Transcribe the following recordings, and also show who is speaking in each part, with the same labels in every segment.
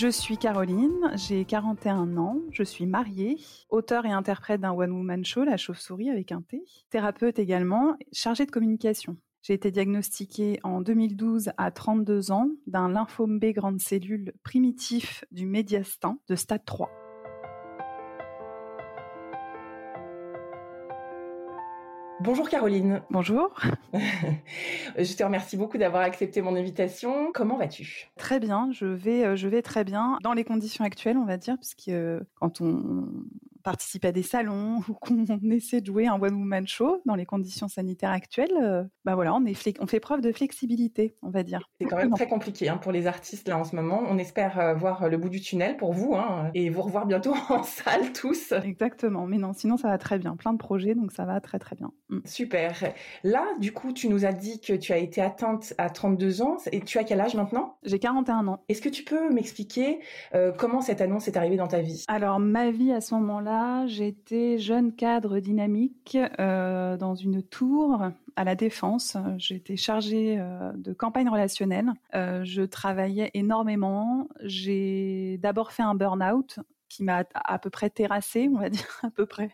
Speaker 1: Je suis Caroline, j'ai 41 ans, je suis mariée, auteur et interprète d'un one-woman show, La Chauve-souris avec un T, thérapeute également, chargée de communication. J'ai été diagnostiquée en 2012 à 32 ans d'un lymphome B grande cellule primitif du médiastin de stade 3.
Speaker 2: Bonjour Caroline.
Speaker 1: Bonjour.
Speaker 2: je te remercie beaucoup d'avoir accepté mon invitation. Comment vas-tu?
Speaker 1: Très bien, je vais, euh, je vais très bien dans les conditions actuelles, on va dire, puisque euh, quand on participe à des salons ou qu'on essaie de jouer un one woman show dans les conditions sanitaires actuelles, euh, bah voilà, on, est on fait preuve de flexibilité, on va dire.
Speaker 2: C'est quand même très compliqué hein, pour les artistes là en ce moment. On espère voir le bout du tunnel pour vous hein, et vous revoir bientôt en salle tous.
Speaker 1: Exactement, mais non, sinon ça va très bien. Plein de projets, donc ça va très très bien.
Speaker 2: Mm. Super. Là, du coup, tu nous as dit que tu as été atteinte à 32 ans et tu as quel âge maintenant?
Speaker 1: J'ai 41 ans.
Speaker 2: Est-ce que tu peux m'expliquer euh, comment cette annonce est arrivée dans ta vie?
Speaker 1: Alors, ma vie à ce moment-là, j'étais jeune cadre dynamique euh, dans une tour à la défense. J'étais chargée euh, de campagne relationnelle. je travaillais énormément. J'ai d'abord fait un burn-out qui m'a à peu près terrassé, on va dire à peu près.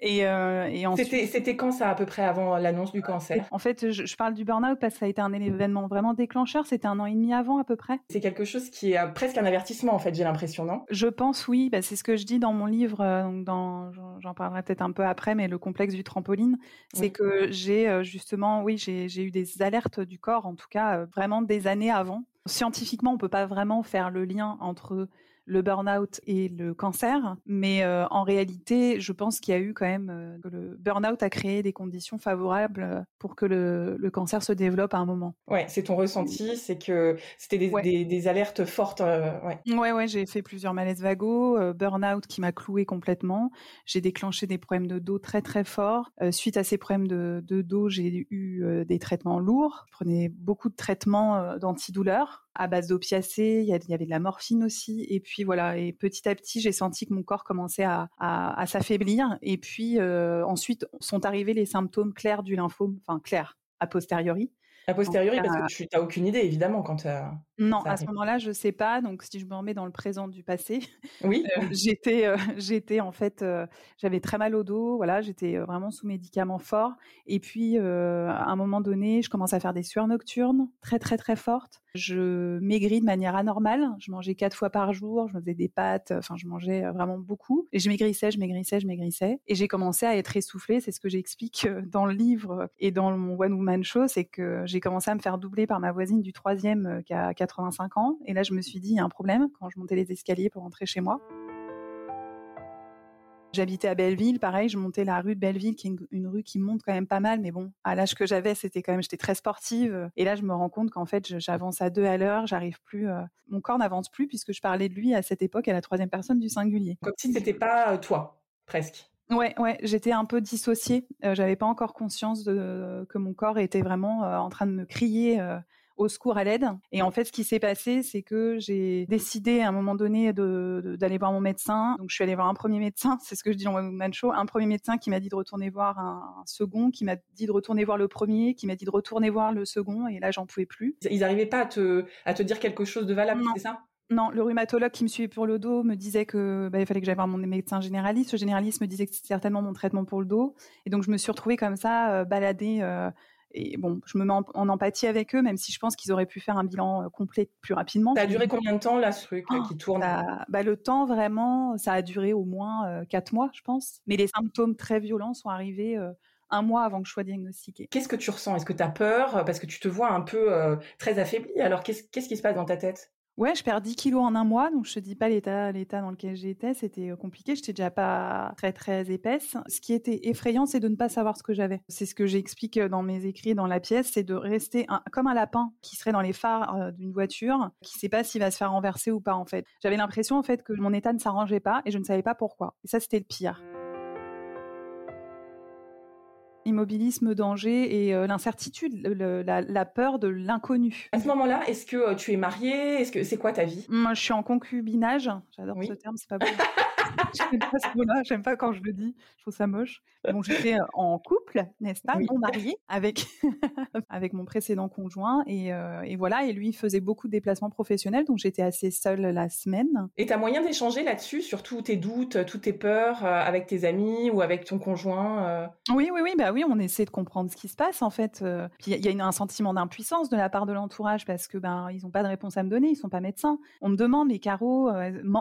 Speaker 2: Et, euh, et ensuite, c'était quand ça à peu près avant l'annonce du cancer?
Speaker 1: En fait, je, parle du burn-out parce que ça a été un événement vraiment déclencheur. C'était un an et demi avant à peu près.
Speaker 2: C'est quelque chose qui est presque un avertissement en fait, j'ai l'impression, non?
Speaker 1: Je pense oui. Bah, c'est ce que je dis dans mon livre. Euh, dans, j'en parlerai peut-être un peu après, mais le complexe du trampoline, c'est que j'ai euh, justement, oui, j'ai eu des alertes du corps, en tout cas vraiment des années avant. Scientifiquement, on peut pas vraiment faire le lien entre le burn-out et le cancer. Mais euh, en réalité, je pense qu'il y a eu quand même euh, que le burn-out a créé des conditions favorables euh, pour que le, le cancer se développe à un moment.
Speaker 2: Ouais, c'est ton ressenti, c'est que c'était des, des, alertes fortes. ouais,
Speaker 1: ouais, ouais j'ai fait plusieurs malaises vagos, burn-out qui m'a cloué complètement. J'ai déclenché des problèmes de dos très très forts. suite à ces problèmes de, de dos, j'ai eu des traitements lourds. Je prenais beaucoup de traitements d'antidouleurs à base d'opiacés, il y, avait de la morphine aussi. Et puis voilà, et petit à petit, j'ai senti que mon corps commençait à, à, s'affaiblir. Et puis euh, ensuite sont arrivés les symptômes clairs du lymphome, enfin clairs a posteriori.
Speaker 2: A posteriori, parce que tu n'as aucune idée, évidemment, quand
Speaker 1: Non, à ce moment-là, je sais pas. Donc, si je me remets dans le présent du passé,
Speaker 2: oui,
Speaker 1: euh, j'étais, euh, j'étais en fait, euh, j'avais très mal au dos. Voilà, j'étais vraiment sous médicaments forts. Et puis, à un moment donné, je commence à faire des sueurs nocturnes très, très, très fortes. Je maigris de manière anormale. Je mangeais quatre fois par jour. Je me faisais des pâtes. Enfin, je mangeais vraiment beaucoup. Et je maigrissais, je maigrissais, je maigrissais. Et j'ai commencé à être essoufflée. C'est ce que j'explique dans le livre et dans mon One Woman Show, c'est que j'ai commencé à me faire doubler par ma voisine du troisième qui a 85 ans. Et là, je me suis dit, il y a un problème quand je montais les escaliers pour rentrer chez moi. J'habitais à Belleville, pareil, je montais la rue de Belleville, qui est une, rue qui monte quand même pas mal, mais bon, à l'âge que j'avais, c'était quand même, j'étais très sportive. Et là, je me rends compte qu'en fait, j'avance à deux à l'heure, j'arrive plus, euh, mon corps n'avance plus puisque je parlais de lui à cette époque à la troisième personne du singulier.
Speaker 2: Comme si c'était pas euh, toi, presque.
Speaker 1: Ouais, ouais, j'étais un peu dissociée. Euh, j'avais pas encore conscience de que mon corps était vraiment euh, en train de me crier au secours à l'aide. Et en fait, ce qui s'est passé, c'est que j'ai décidé à un moment donné de, d'aller voir mon médecin. Donc, je suis allée voir un premier médecin. C'est ce que je dis dans mon show. Un premier médecin qui m'a dit de retourner voir un, second, qui m'a dit de retourner voir le premier, qui m'a dit de retourner voir le second. Et là, j'en pouvais plus.
Speaker 2: Ils n'arrivaient pas à te, à te dire quelque chose de valable, c'est ça?
Speaker 1: Non, le rhumatologue qui me suivait pour le dos me disait que bah, il fallait que j'aille voir mon médecin généraliste. Le généraliste me disait que c'était certainement mon traitement pour le dos. Et donc je me suis retrouvée comme ça, euh, baladée. Euh, et bon, je me mets en, empathie avec eux, même si je pense qu'ils auraient pu faire un bilan euh, complet plus rapidement.
Speaker 2: Ça a duré combien de temps là, ce truc qui tourne?
Speaker 1: Bah, Le temps vraiment, ça a duré au moins quatre mois, je pense. Mais les symptômes très violents sont arrivés un mois avant que je sois diagnostiquée.
Speaker 2: Qu'est-ce que tu ressens? Est-ce que tu as peur? Parce que tu te vois un peu très affaiblie. Alors, qu'est-ce qui se passe dans ta tête?
Speaker 1: Ouais, je perds 10 kilos en un mois, donc je te dis pas l'état, l'état dans lequel j'étais, c'était euh, compliqué. J'étais déjà pas très très épaisse. Ce qui était effrayant, c'est de ne pas savoir ce que j'avais. C'est ce que j'explique euh, dans mes écrits dans la pièce, c'est de rester comme un lapin qui serait dans les phares euh, d'une voiture, qui sait pas s'il va se faire renverser ou pas en fait. J'avais l'impression en fait que mon état ne s'arrangeait pas et je ne savais pas pourquoi. Et ça, c'était le pire immobilisme, danger et euh, l'incertitude, la, peur de l'inconnu.
Speaker 2: À ce moment-là, est-ce que euh, tu es mariée? Est-ce que c'est quoi ta vie?
Speaker 1: Moi, je suis en concubinage. J'adore ce terme, c'est pas beau. j'aime pas ce mot-là, j'aime pas quand je le dis, je trouve ça moche. Donc j'étais euh, en couple, n'est-ce pas, non marié, avec avec mon précédent conjoint et, euh, et, voilà. Et lui faisait beaucoup de déplacements professionnels, donc j'étais assez seule la semaine.
Speaker 2: Et t'as moyen d'échanger là-dessus, sur tous tes doutes, toutes tes peurs, euh, avec tes amis ou avec ton conjoint
Speaker 1: Oui, oui, oui, bah oui, on essaie de comprendre ce qui se passe en fait. Puis il y a un sentiment d'impuissance de la part de l'entourage parce que ben ils ont pas de réponse à me donner, ils sont pas médecins. On me demande, mais Caro,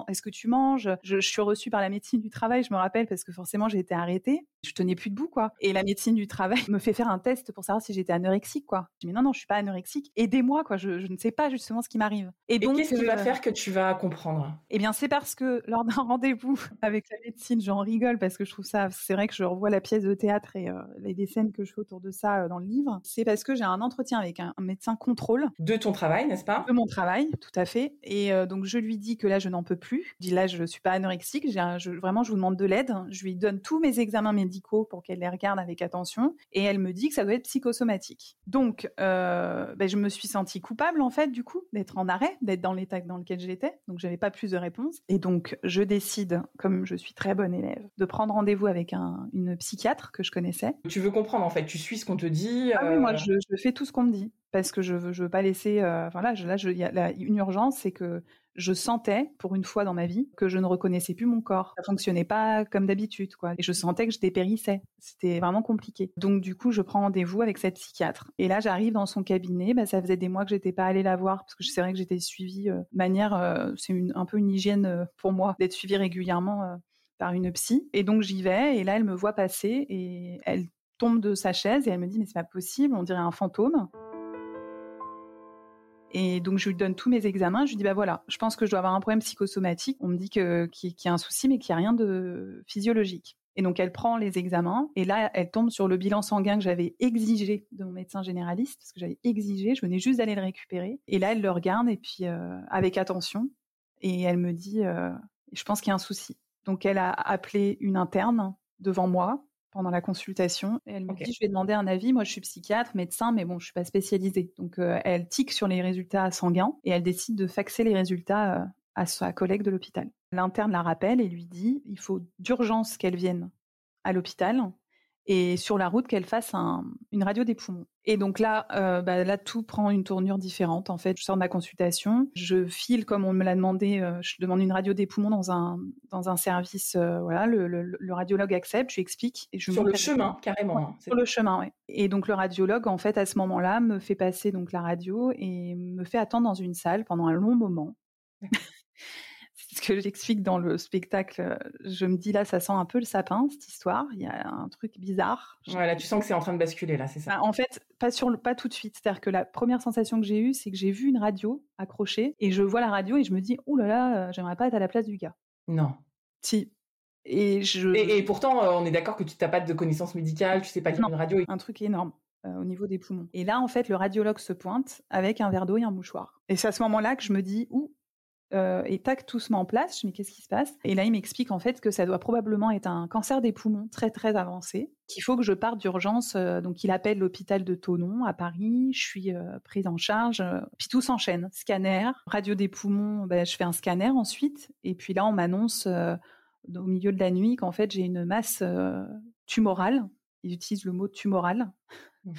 Speaker 1: est-ce que tu manges? Je, je suis reçue par la médecine du travail, je me rappelle, parce que forcément j'ai été arrêtée. Je tenais plus debout, quoi. Et la médecine du travail me fait faire un test pour savoir si j'étais anorexique, quoi. Je dis, mais non, non, je suis pas anorexique. Aidez-moi, quoi. Je, ne sais pas justement ce qui m'arrive.
Speaker 2: Et, donc, qu'est-ce qui va euh, faire que tu vas comprendre?
Speaker 1: Eh bien, c'est parce que lors d'un rendez-vous avec la médecine, j'en rigole parce que je trouve ça, c'est vrai que je revois la pièce de théâtre et euh, les scènes que je fais autour de ça euh, dans le livre. C'est parce que j'ai un entretien avec un, médecin contrôle.
Speaker 2: De ton travail, n'est-ce pas?
Speaker 1: De mon travail, tout à fait. Et donc, je lui dis que là, je n'en peux plus. Je dis là, je suis pas anorexique. Je, vraiment, je vous demande de l'aide. Je lui donne tous mes examens médicaux pour qu'elle les regarde avec attention. Et elle me dit que ça doit être psychosomatique. Donc, euh, ben, je me suis sentie coupable, en fait, du coup, d'être en arrêt, d'être dans l'état dans lequel j'étais. Donc, j'avais pas plus de réponses. Et donc, je décide, comme je suis très bonne élève, de prendre rendez-vous avec un, une psychiatre que je connaissais.
Speaker 2: Tu veux comprendre, en fait. Tu suis ce qu'on te dit.
Speaker 1: Ah oui, moi, euh, je, je, fais tout ce qu'on me dit parce que je veux, je veux pas laisser. Euh, enfin là, là, il y a une urgence, c'est que je sentais, pour une fois dans ma vie, que je ne reconnaissais plus mon corps. Ça fonctionnait pas comme d'habitude, quoi. Et je sentais que je dépérissais. C'était vraiment compliqué. Donc, du coup, je prends rendez-vous avec cette psychiatre. Et là, j'arrive dans son cabinet. Bah, ça faisait des mois que j'étais pas allée la voir parce que c'est vrai que j'étais suivie euh, manière, euh, c'est un peu une hygiène euh, pour moi d'être suivie régulièrement par une psy. Et donc, j'y vais. Et là, elle me voit passer et elle tombe de sa chaise et elle me dit, mais c'est pas possible, on dirait un fantôme. Et donc, je lui donne tous mes examens. Je lui dis, bah voilà, je pense que je dois avoir un problème psychosomatique. On me dit que, qu'il y a un souci, mais qu'il n'y a rien de physiologique. Et donc, elle prend les examens. Et là, elle tombe sur le bilan sanguin que j'avais exigé de mon médecin généraliste, parce que j'avais exigé. Je venais juste d'aller le récupérer. Et là, elle le regarde, et puis, euh, avec attention. Et elle me dit, euh, je pense qu'il y a un souci. Donc, elle a appelé une interne devant moi pendant la consultation. Et elle me dit, je vais demander un avis. Moi, je suis psychiatre, médecin, mais bon, je suis pas spécialisée. Donc, euh, elle tique sur les résultats sanguins et elle décide de faxer les résultats euh, à sa collègue de l'hôpital. L'interne la rappelle et lui dit, il faut d'urgence qu'elle vienne à l'hôpital et sur la route qu'elle fasse une radio des poumons. Et donc là, euh, bah, là tout prend une tournure différente. En fait, je sors de ma consultation, je file comme on me l'a demandé, euh, je demande une radio des poumons dans un dans un service. Euh, voilà, le, le, radiologue accepte, je lui explique et je
Speaker 2: sur le chemin carrément. Hein,
Speaker 1: sur le chemin, oui. Et donc le radiologue, en fait, à ce moment-là, me fait passer donc la radio et me fait attendre dans une salle pendant un long moment que j'explique dans le spectacle. Je me dis là, ça sent un peu le sapin, cette histoire. Il y a un truc bizarre.
Speaker 2: Voilà, tu sens que c'est en train de basculer là, c'est ça.
Speaker 1: Bah, en fait, pas sur le, pas tout de suite. C'est-à-dire que la première sensation que j'ai eue, c'est que j'ai vu une radio accrochée et je vois la radio et je me dis, ouh là là, euh, j'aimerais pas être à la place du gars.
Speaker 2: Non.
Speaker 1: Si. Et je.
Speaker 2: Et, pourtant, euh, on est d'accord que tu n'as pas de connaissances médicales, tu sais pas lire une radio.
Speaker 1: Un truc énorme. Euh, au niveau des poumons. Et là, en fait, le radiologue se pointe avec un verre d'eau et un mouchoir. Et c'est à ce moment-là que je me dis, ouh, euh, et tac, tout se met en place. Je me dis, qu'est-ce qui se passe? Et là, il m'explique en fait que ça doit probablement être un cancer des poumons très très avancé, qu'il faut que je parte d'urgence. Euh, donc, il appelle l'hôpital de Tonon à Paris. Je suis euh, prise en charge. puis tout s'enchaîne. Scanner, radio des poumons. Ben, je fais un scanner ensuite. Et puis là, on m'annonce au milieu de la nuit qu'en fait, j'ai une masse tumorale. Ils utilisent le mot tumoral. Mmh.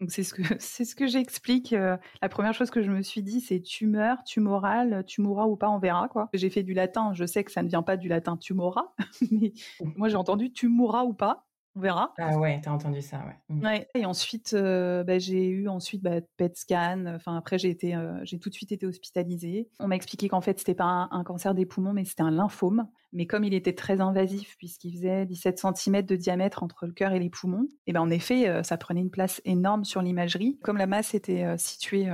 Speaker 1: Donc c'est ce que c'est ce que j'explique. Euh, la première chose que je me suis dit, c'est tumeur, tumoral, tu mourras ou pas, on verra quoi. J'ai fait du latin, je sais que ça ne vient pas du latin tumora, mais mmh. moi j'ai entendu tu mourras ou pas. On verra.
Speaker 2: Ah ouais, t'as entendu ça, ouais.
Speaker 1: Mmh. ouais. Et ensuite, euh, bah, j'ai eu ensuite bah, PET scan. Enfin après, j'ai été, euh, j'ai tout de suite été hospitalisée. On m'a expliqué qu'en fait, c'était pas un, cancer des poumons, mais c'était un lymphome. Mais comme il était très invasif, puisqu'il faisait 17 cm de diamètre entre le cœur et les poumons, et ben en effet, euh, ça prenait une place énorme sur l'imagerie. Comme la masse était située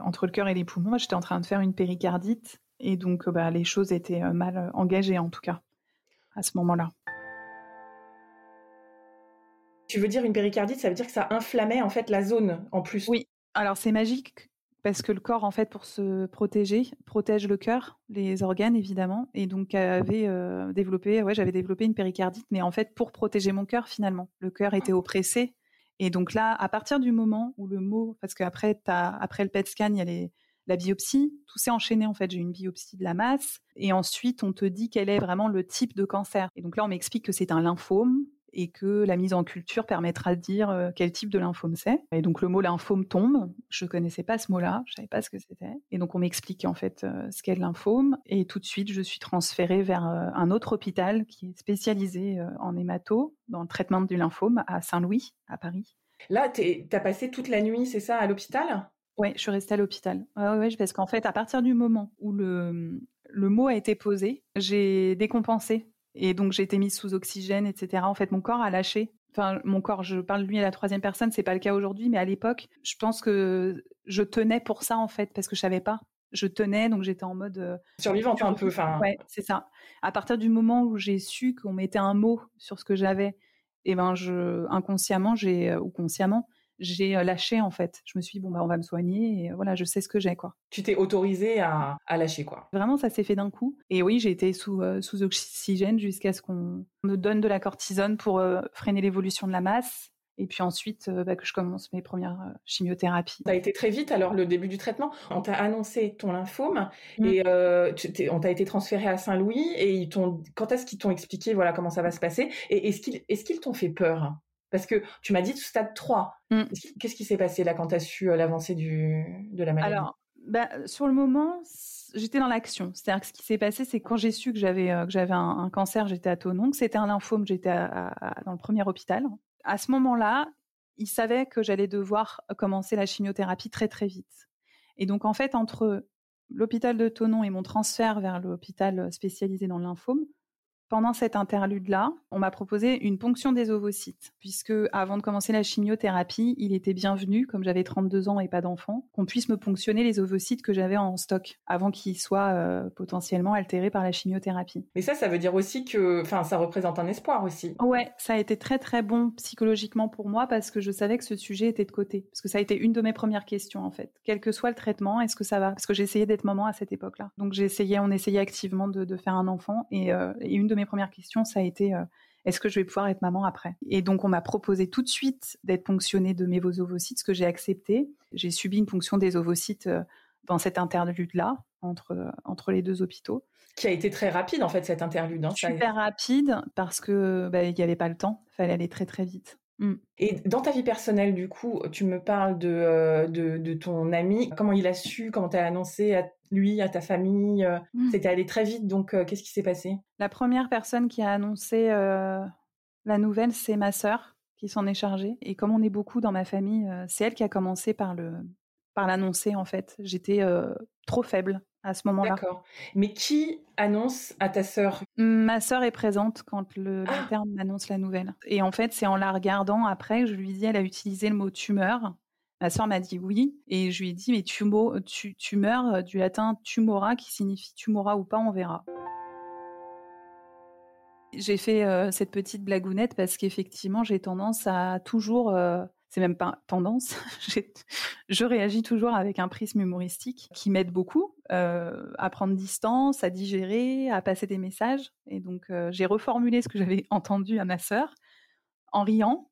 Speaker 1: entre le cœur et les poumons, j'étais en train de faire une péricardite. Et donc, bah, les choses étaient mal engagées en tout cas à ce moment-là.
Speaker 2: Tu veux dire une péricardite, ça veut dire que ça inflammait en fait la zone en plus.
Speaker 1: Oui. Alors c'est magique parce que le corps en fait pour se protéger protège le cœur, les organes évidemment, et donc avait euh, développé, ouais, j'avais développé une péricardite, mais en fait pour protéger mon cœur finalement. Le cœur était oppressé, et donc là, à partir du moment où le mot, parce qu'après après le PET scan, il y a la biopsie, tout s'est enchaîné en fait. J'ai eu une biopsie de la masse et ensuite on te dit quel est vraiment le type de cancer. Et donc là on m'explique que c'est un lymphome, et que la mise en culture permettra de dire euh, quel type de lymphome c'est. Et donc le mot lymphome tombe. Je connaissais pas ce mot-là, je savais pas ce que c'était. Et donc on m'explique en fait euh, ce qu'est le lymphome. Et tout de suite, je suis transférée vers euh, un autre hôpital qui est spécialisé en hémato dans le traitement du lymphome à Saint-Louis, à Paris.
Speaker 2: Là, tu as passé toute la nuit, c'est ça, à l'hôpital?
Speaker 1: Oui, je suis restée à l'hôpital. Ouais, ouais, parce qu'en fait, à partir du moment où le, le mot a été posé, j'ai décompensé et donc j'ai été mise sous oxygène, etc. En fait, mon corps a lâché. Enfin, mon corps, je parle de lui à la troisième personne, c'est pas le cas aujourd'hui, mais à l'époque, je pense que je tenais pour ça en fait, parce que je savais pas. Je tenais, donc j'étais en mode euh,
Speaker 2: survivante un peu. Enfin,
Speaker 1: ouais, c'est ça. À partir du moment où j'ai su qu'on mettait un mot sur ce que j'avais, et eh ben je inconsciemment, j'ai euh, ou consciemment, j'ai euh, lâché en fait. Je me suis dit bon bah on va me soigner et euh, voilà je sais ce que j'ai quoi.
Speaker 2: Tu t'es autorisée à, lâcher quoi.
Speaker 1: Vraiment ça s'est fait d'un coup et oui j'ai été sous euh, sous oxygène jusqu'à ce qu'on me donne de la cortisone pour freiner l'évolution de la masse. Et puis ensuite, bah, que je commence mes premières chimiothérapies.
Speaker 2: Ça a été très vite alors le début du traitement. On t'a annoncé ton lymphome mmh. et on t'a été transféré à Saint-Louis et ils t'ont. Quand est-ce qu'ils t'ont expliqué voilà comment ça va se passer et est-ce qu'ils est-ce qu'ils t'ont fait peur? Parce que tu m'as dit stade 3. Mm. Qu'est-ce qui s'est passé là quand tu as su euh, l'avancée de la maladie?
Speaker 1: Alors, bah, sur le moment, j'étais dans l'action. C'est-à-dire que ce qui s'est passé, c'est quand j'ai su que j'avais euh, un, cancer, j'étais à Tonon, que c'était un lymphome, j'étais dans le premier hôpital. À ce moment-là, ils savaient que j'allais devoir commencer la chimiothérapie très très vite. Et donc en fait, entre l'hôpital de Tonon et mon transfert vers l'hôpital spécialisé dans le lymphome, pendant cette interlude-là, on m'a proposé une ponction des ovocytes, puisque avant de commencer la chimiothérapie, il était bienvenu, comme j'avais 32 ans et pas d'enfant, qu'on puisse me ponctionner les ovocytes que j'avais en stock avant qu'ils soient euh, potentiellement altérés par la chimiothérapie.
Speaker 2: Mais ça, ça veut dire aussi que, enfin, ça représente un espoir aussi.
Speaker 1: Ouais, ça a été très très bon psychologiquement pour moi parce que je savais que ce sujet était de côté, parce que ça a été une de mes premières questions en fait. Quel que soit le traitement, est-ce que ça va? Parce que j'essayais d'être maman à cette époque-là, donc j'essayais, on essayait activement de, faire un enfant, et, euh, et une de mes premières questions, ça a été euh, est-ce que je vais pouvoir être maman après? Et donc on m'a proposé tout de suite d'être ponctionnée de mes ovocytes, ce que j'ai accepté. J'ai subi une ponction des ovocytes euh, dans cette interlude-là entre euh, entre les deux hôpitaux.
Speaker 2: Qui a été très rapide en fait cette interlude. Hein,
Speaker 1: Super rapide parce que bah, il n'y avait pas le temps, il fallait aller très très vite.
Speaker 2: Mm. Et dans ta vie personnelle, du coup, tu me parles de, de, de ton ami. Comment il a su, comment tu as annoncé à lui, à ta famille. Euh, mmh. C'était allé très vite, donc euh, qu'est-ce qui s'est passé?
Speaker 1: La première personne qui a annoncé euh, la nouvelle, c'est ma sœur qui s'en est chargée. Et comme on est beaucoup dans ma famille, c'est elle qui a commencé par le par l'annoncer en fait. J'étais trop faible à ce moment-là.
Speaker 2: D'accord. Mais qui annonce à ta sœur?
Speaker 1: Ma sœur est présente quand le ah! terme annonce la nouvelle. Et en fait, c'est en la regardant après que je lui dis, elle a utilisé le mot tumeur. Ma soeur m'a dit oui, et je lui ai dit mais tumo, tu, tumeur du latin tumora qui signifie tumora ou pas, on verra. J'ai fait euh, cette petite blagounette parce qu'effectivement j'ai tendance à toujours, euh, c'est même pas tendance, je réagis toujours avec un prisme humoristique qui m'aide beaucoup euh, à prendre distance, à digérer, à passer des messages. Et donc j'ai reformulé ce que j'avais entendu à ma sœur en riant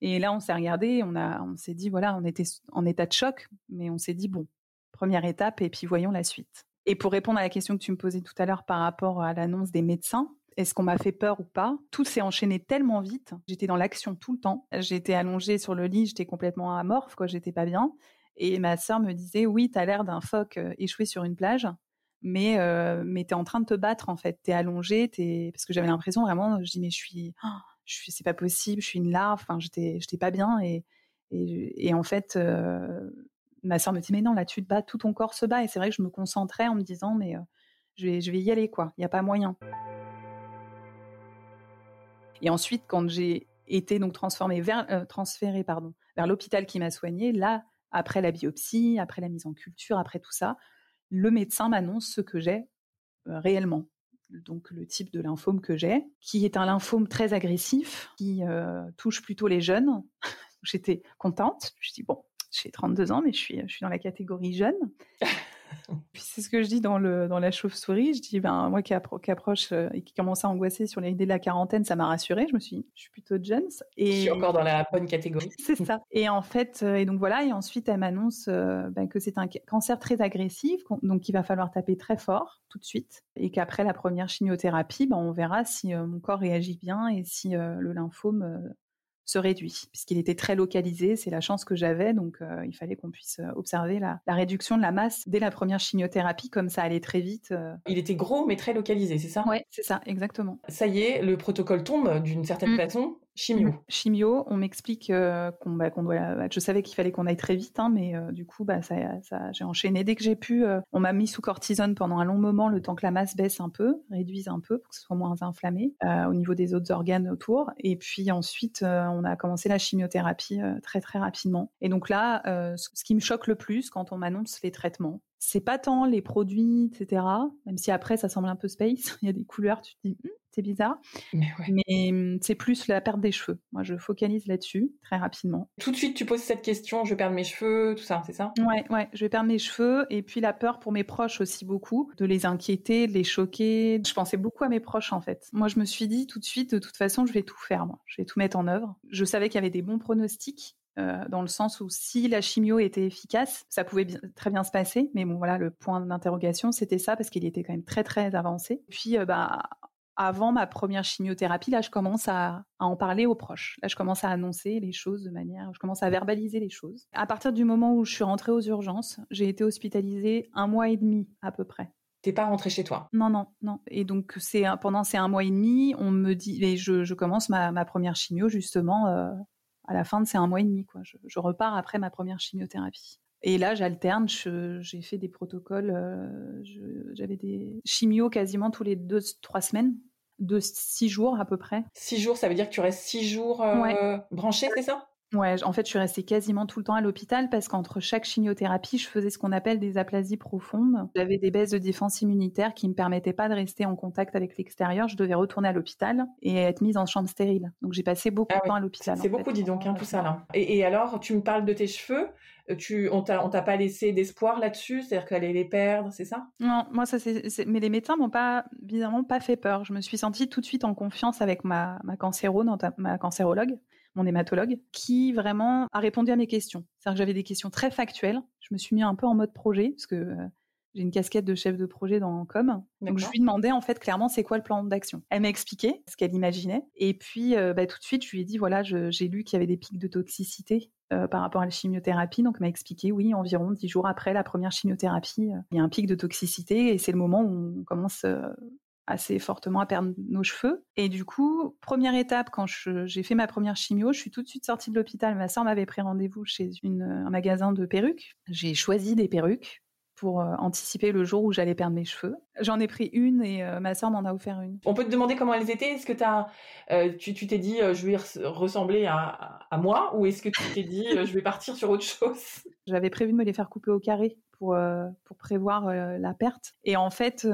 Speaker 1: et là, on s'est regardé, on a, on s'est dit voilà, on était en état de choc, mais on s'est dit bon, première étape et puis voyons la suite. Et pour répondre à la question que tu me posais tout à l'heure par rapport à l'annonce des médecins, est-ce qu'on m'a fait peur ou pas? Tout s'est enchaîné tellement vite. J'étais dans l'action tout le temps. J'étais allongée sur le lit, j'étais complètement amorphe, quoi. J'étais pas bien. Et ma sœur me disait oui, t'as l'air d'un phoque euh, échoué sur une plage, mais euh, mais t'es en train de te battre en fait. T'es allongée, t'es parce que j'avais l'impression vraiment. Je dis mais je suis, oh, je suis, c'est pas possible, je suis une larve. Enfin, j'étais, j'étais pas bien et et, en fait, ma soeur me dit mais non, là tu te bats, tout ton corps se bat. Et c'est vrai que je me concentrais en me disant mais je vais, je vais y aller quoi. Il n'y a pas moyen. Et ensuite, quand j'ai été donc transformée vers, transférée pardon, vers l'hôpital qui m'a soignée, là, après la biopsie, après la mise en culture, après tout ça, le médecin m'annonce ce que j'ai réellement donc le type de lymphome que j'ai, qui est un lymphome très agressif, qui euh, touche plutôt les jeunes. J'étais contente. Je dis bon, j'ai 32 ans, mais je suis, je suis dans la catégorie jeune. Puis c'est ce que je dis dans, le, dans la chauve-souris. Je dis, ben, moi qui, approche euh, et qui commence à angoisser sur l'idée de la quarantaine, ça m'a rassurée. Je me suis dit, je suis plutôt jeune.
Speaker 2: Et... Je suis encore dans la bonne catégorie.
Speaker 1: c'est ça. Et en fait, euh, et donc voilà, et ensuite, elle m'annonce euh, ben, que c'est un cancer très agressif, donc il va falloir taper très fort tout de suite. Et qu'après la première chimiothérapie, ben, on verra si mon corps réagit bien et si le lymphome se réduit, puisqu'il était très localisé. C'est la chance que j'avais, donc euh, il fallait qu'on puisse euh, observer la, réduction de la masse dès la première chimiothérapie, comme ça allait très vite. Euh.
Speaker 2: Il était gros, mais très localisé, c'est ça?
Speaker 1: Oui, c'est ça, exactement.
Speaker 2: Ça y est, le protocole tombe d'une certaine mmh. façon. Chimio.
Speaker 1: Chimio, on m'explique euh, bah, qu'on doit. Bah, je savais qu'il fallait qu'on aille très vite, hein, mais euh, du coup, bah, j'ai enchaîné dès que j'ai pu. Euh, on m'a mis sous cortisone pendant un long moment, le temps que la masse baisse un peu, réduise un peu pour que ce soit moins inflammé au niveau des autres organes autour. Et puis ensuite, on a commencé la chimiothérapie très très rapidement. Et donc là, ce qui me choque le plus quand on m'annonce les traitements, c'est pas tant les produits, etc. Même si après ça semble un peu space, il y a des couleurs, tu te dis hum, c'est bizarre. Mais, hum, c'est plus la perte des cheveux. Moi, je focalise là-dessus très rapidement.
Speaker 2: Tout de suite, tu poses cette question, je vais perdre mes cheveux, tout ça, c'est ça?
Speaker 1: Ouais, ouais, je vais perdre mes cheveux. Et puis la peur pour mes proches aussi beaucoup, de les inquiéter, de les choquer. Je pensais beaucoup à mes proches en fait. Moi, je me suis dit tout de suite, de toute façon, je vais tout faire. Moi. Je vais tout mettre en œuvre. Je savais qu'il y avait des bons pronostics. Euh, dans le sens où si la chimio était efficace, ça pouvait très bien se passer. Mais bon, voilà, le point d'interrogation, c'était ça parce qu'il était quand même très très avancé. Puis, euh, bah, avant ma première chimiothérapie, là, je commence à, en parler aux proches. Là, je commence à annoncer les choses de manière, je commence à verbaliser les choses. À partir du moment où je suis rentrée aux urgences, j'ai été hospitalisée un mois et demi à peu près.
Speaker 2: T'es pas rentrée chez toi?
Speaker 1: Non, non, non. Et donc c'est pendant ces un mois et demi, on me dit, et je, commence ma, première chimio justement euh, à la fin de ces un mois et demi. Quoi. Je, repars après ma première chimiothérapie. Et là, j'alterne. J'ai fait des protocoles. Euh, j'avais des chimios quasiment tous les deux, trois semaines de six jours à peu près.
Speaker 2: Six jours, ça veut dire que tu restes six jours euh, branché, c'est ça?
Speaker 1: Ouais, en fait, je suis restée quasiment tout le temps à l'hôpital parce qu'entre chaque chimiothérapie, je faisais ce qu'on appelle des aplasies profondes. J'avais des baisses de défense immunitaire qui me permettaient pas de rester en contact avec l'extérieur. Je devais retourner à l'hôpital et être mise en chambre stérile. Donc j'ai passé beaucoup ah de temps à l'hôpital.
Speaker 2: C'est beaucoup, dis donc, hein, tout ça là. Et, alors, tu me parles de tes cheveux. Euh, tu, on t'a, t'a pas laissé d'espoir là-dessus, c'est-à-dire qu'elle allait les perdre, c'est ça?
Speaker 1: Non, moi ça c'est, mais les médecins m'ont pas, bizarrement, pas fait peur. Je me suis sentie tout de suite en confiance avec ma ma cancéro, ma cancérologue mon hématologue, qui vraiment a répondu à mes questions. C'est-à-dire que j'avais des questions très factuelles. Je me suis mis un peu en mode projet, parce que euh, j'ai une casquette de chef de projet dans Com. Donc je lui demandais en fait clairement c'est quoi le plan d'action. Elle m'a expliqué ce qu'elle imaginait. Et puis euh, bah, tout de suite je lui ai dit voilà j'ai lu qu'il y avait des pics de toxicité euh, par rapport à la chimiothérapie. Donc elle m'a expliqué oui environ dix jours après la première chimiothérapie il y a un pic de toxicité et c'est le moment où on commence assez fortement à perdre nos cheveux. Et du coup, première étape, quand j'ai fait ma première chimio, je suis tout de suite sortie de l'hôpital. Ma soeur m'avait pris rendez-vous chez un magasin de perruques. J'ai choisi des perruques pour euh, anticiper le jour où j'allais perdre mes cheveux. J'en ai pris une et euh, ma soeur m'en a offert une.
Speaker 2: On peut te demander comment elles étaient? Est-ce que as, euh, tu t'es dit je vais ressembler à, à, moi ou est-ce que tu t'es dit je vais partir sur autre chose?
Speaker 1: J'avais prévu de me les faire couper au carré pour, pour prévoir la perte. Et en fait,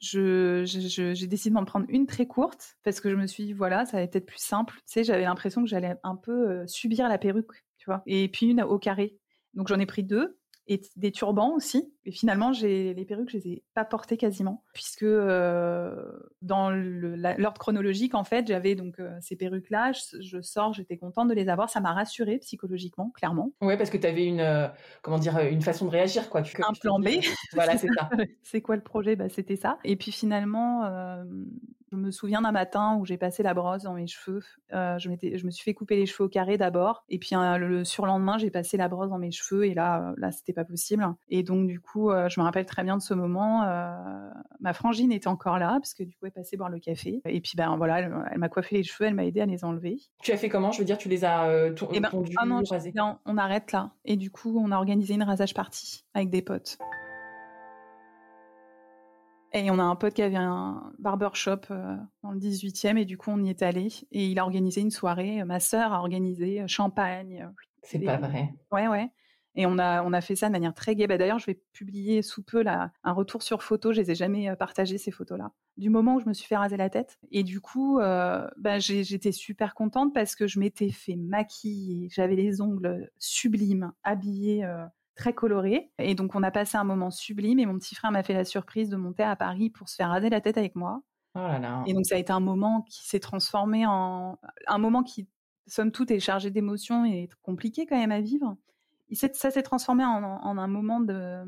Speaker 1: j'ai décidé d'en prendre une très courte parce que je me suis dit, voilà, ça va être plus simple. Tu sais, j'avais l'impression que j'allais un peu subir la perruque, tu vois. Et puis une au carré. Donc j'en ai pris deux et des turbans aussi. Et finalement, j'ai les perruques, je les ai pas portées quasiment, puisque euh, dans l'ordre chronologique, en fait, j'avais donc euh, ces perruques-là. Je, sors, j'étais contente de les avoir. Ça m'a rassurée psychologiquement, clairement.
Speaker 2: Ouais, parce que tu avais une, euh, comment dire, une façon de réagir, quoi.
Speaker 1: Un plan B.
Speaker 2: voilà, c'est ça.
Speaker 1: c'est quoi le projet? Bah, c'était ça. Et puis finalement Je me souviens d'un matin où j'ai passé la brosse dans mes cheveux. Euh, je, je me suis fait couper les cheveux au carré d'abord, et puis euh, le surlendemain, j'ai passé la brosse dans mes cheveux, et là, là, c'était pas possible. Et donc, du coup, je me rappelle très bien de ce moment. ma frangine était encore là, parce que du coup, elle passait boire le café. Et puis, ben voilà, elle, m'a coiffé les cheveux, elle m'a aidé à les enlever.
Speaker 2: Tu as fait comment? Je veux dire, tu les as euh,
Speaker 1: eh ben, ah non, on arrête là. Et du coup, on a organisé une rasage partie avec des potes. Et on a un pote qui avait un barbershop euh, dans le 18e et du coup on y est allé et il a organisé une soirée. Ma sœur a organisé euh, champagne. Euh,
Speaker 2: C'est pas vrai.
Speaker 1: Ouais ouais. Et on a on a fait ça de manière très gaie. Bah, d'ailleurs je vais publier sous peu là un retour sur photo. Je les ai jamais partagé ces photos là. Du moment où je me suis fait raser la tête et du coup bah, j'étais super contente parce que je m'étais fait maquiller. J'avais les ongles sublimes, habillée très coloré. Et donc, on a passé un moment sublime et mon petit frère m'a fait la surprise de monter à Paris pour se faire raser la tête avec moi.
Speaker 2: Oh là là.
Speaker 1: Et donc, ça a été un moment qui s'est transformé en un moment qui, somme toute, est chargé d'émotions et compliqué quand même à vivre. Et ça s'est transformé en, en, un moment de,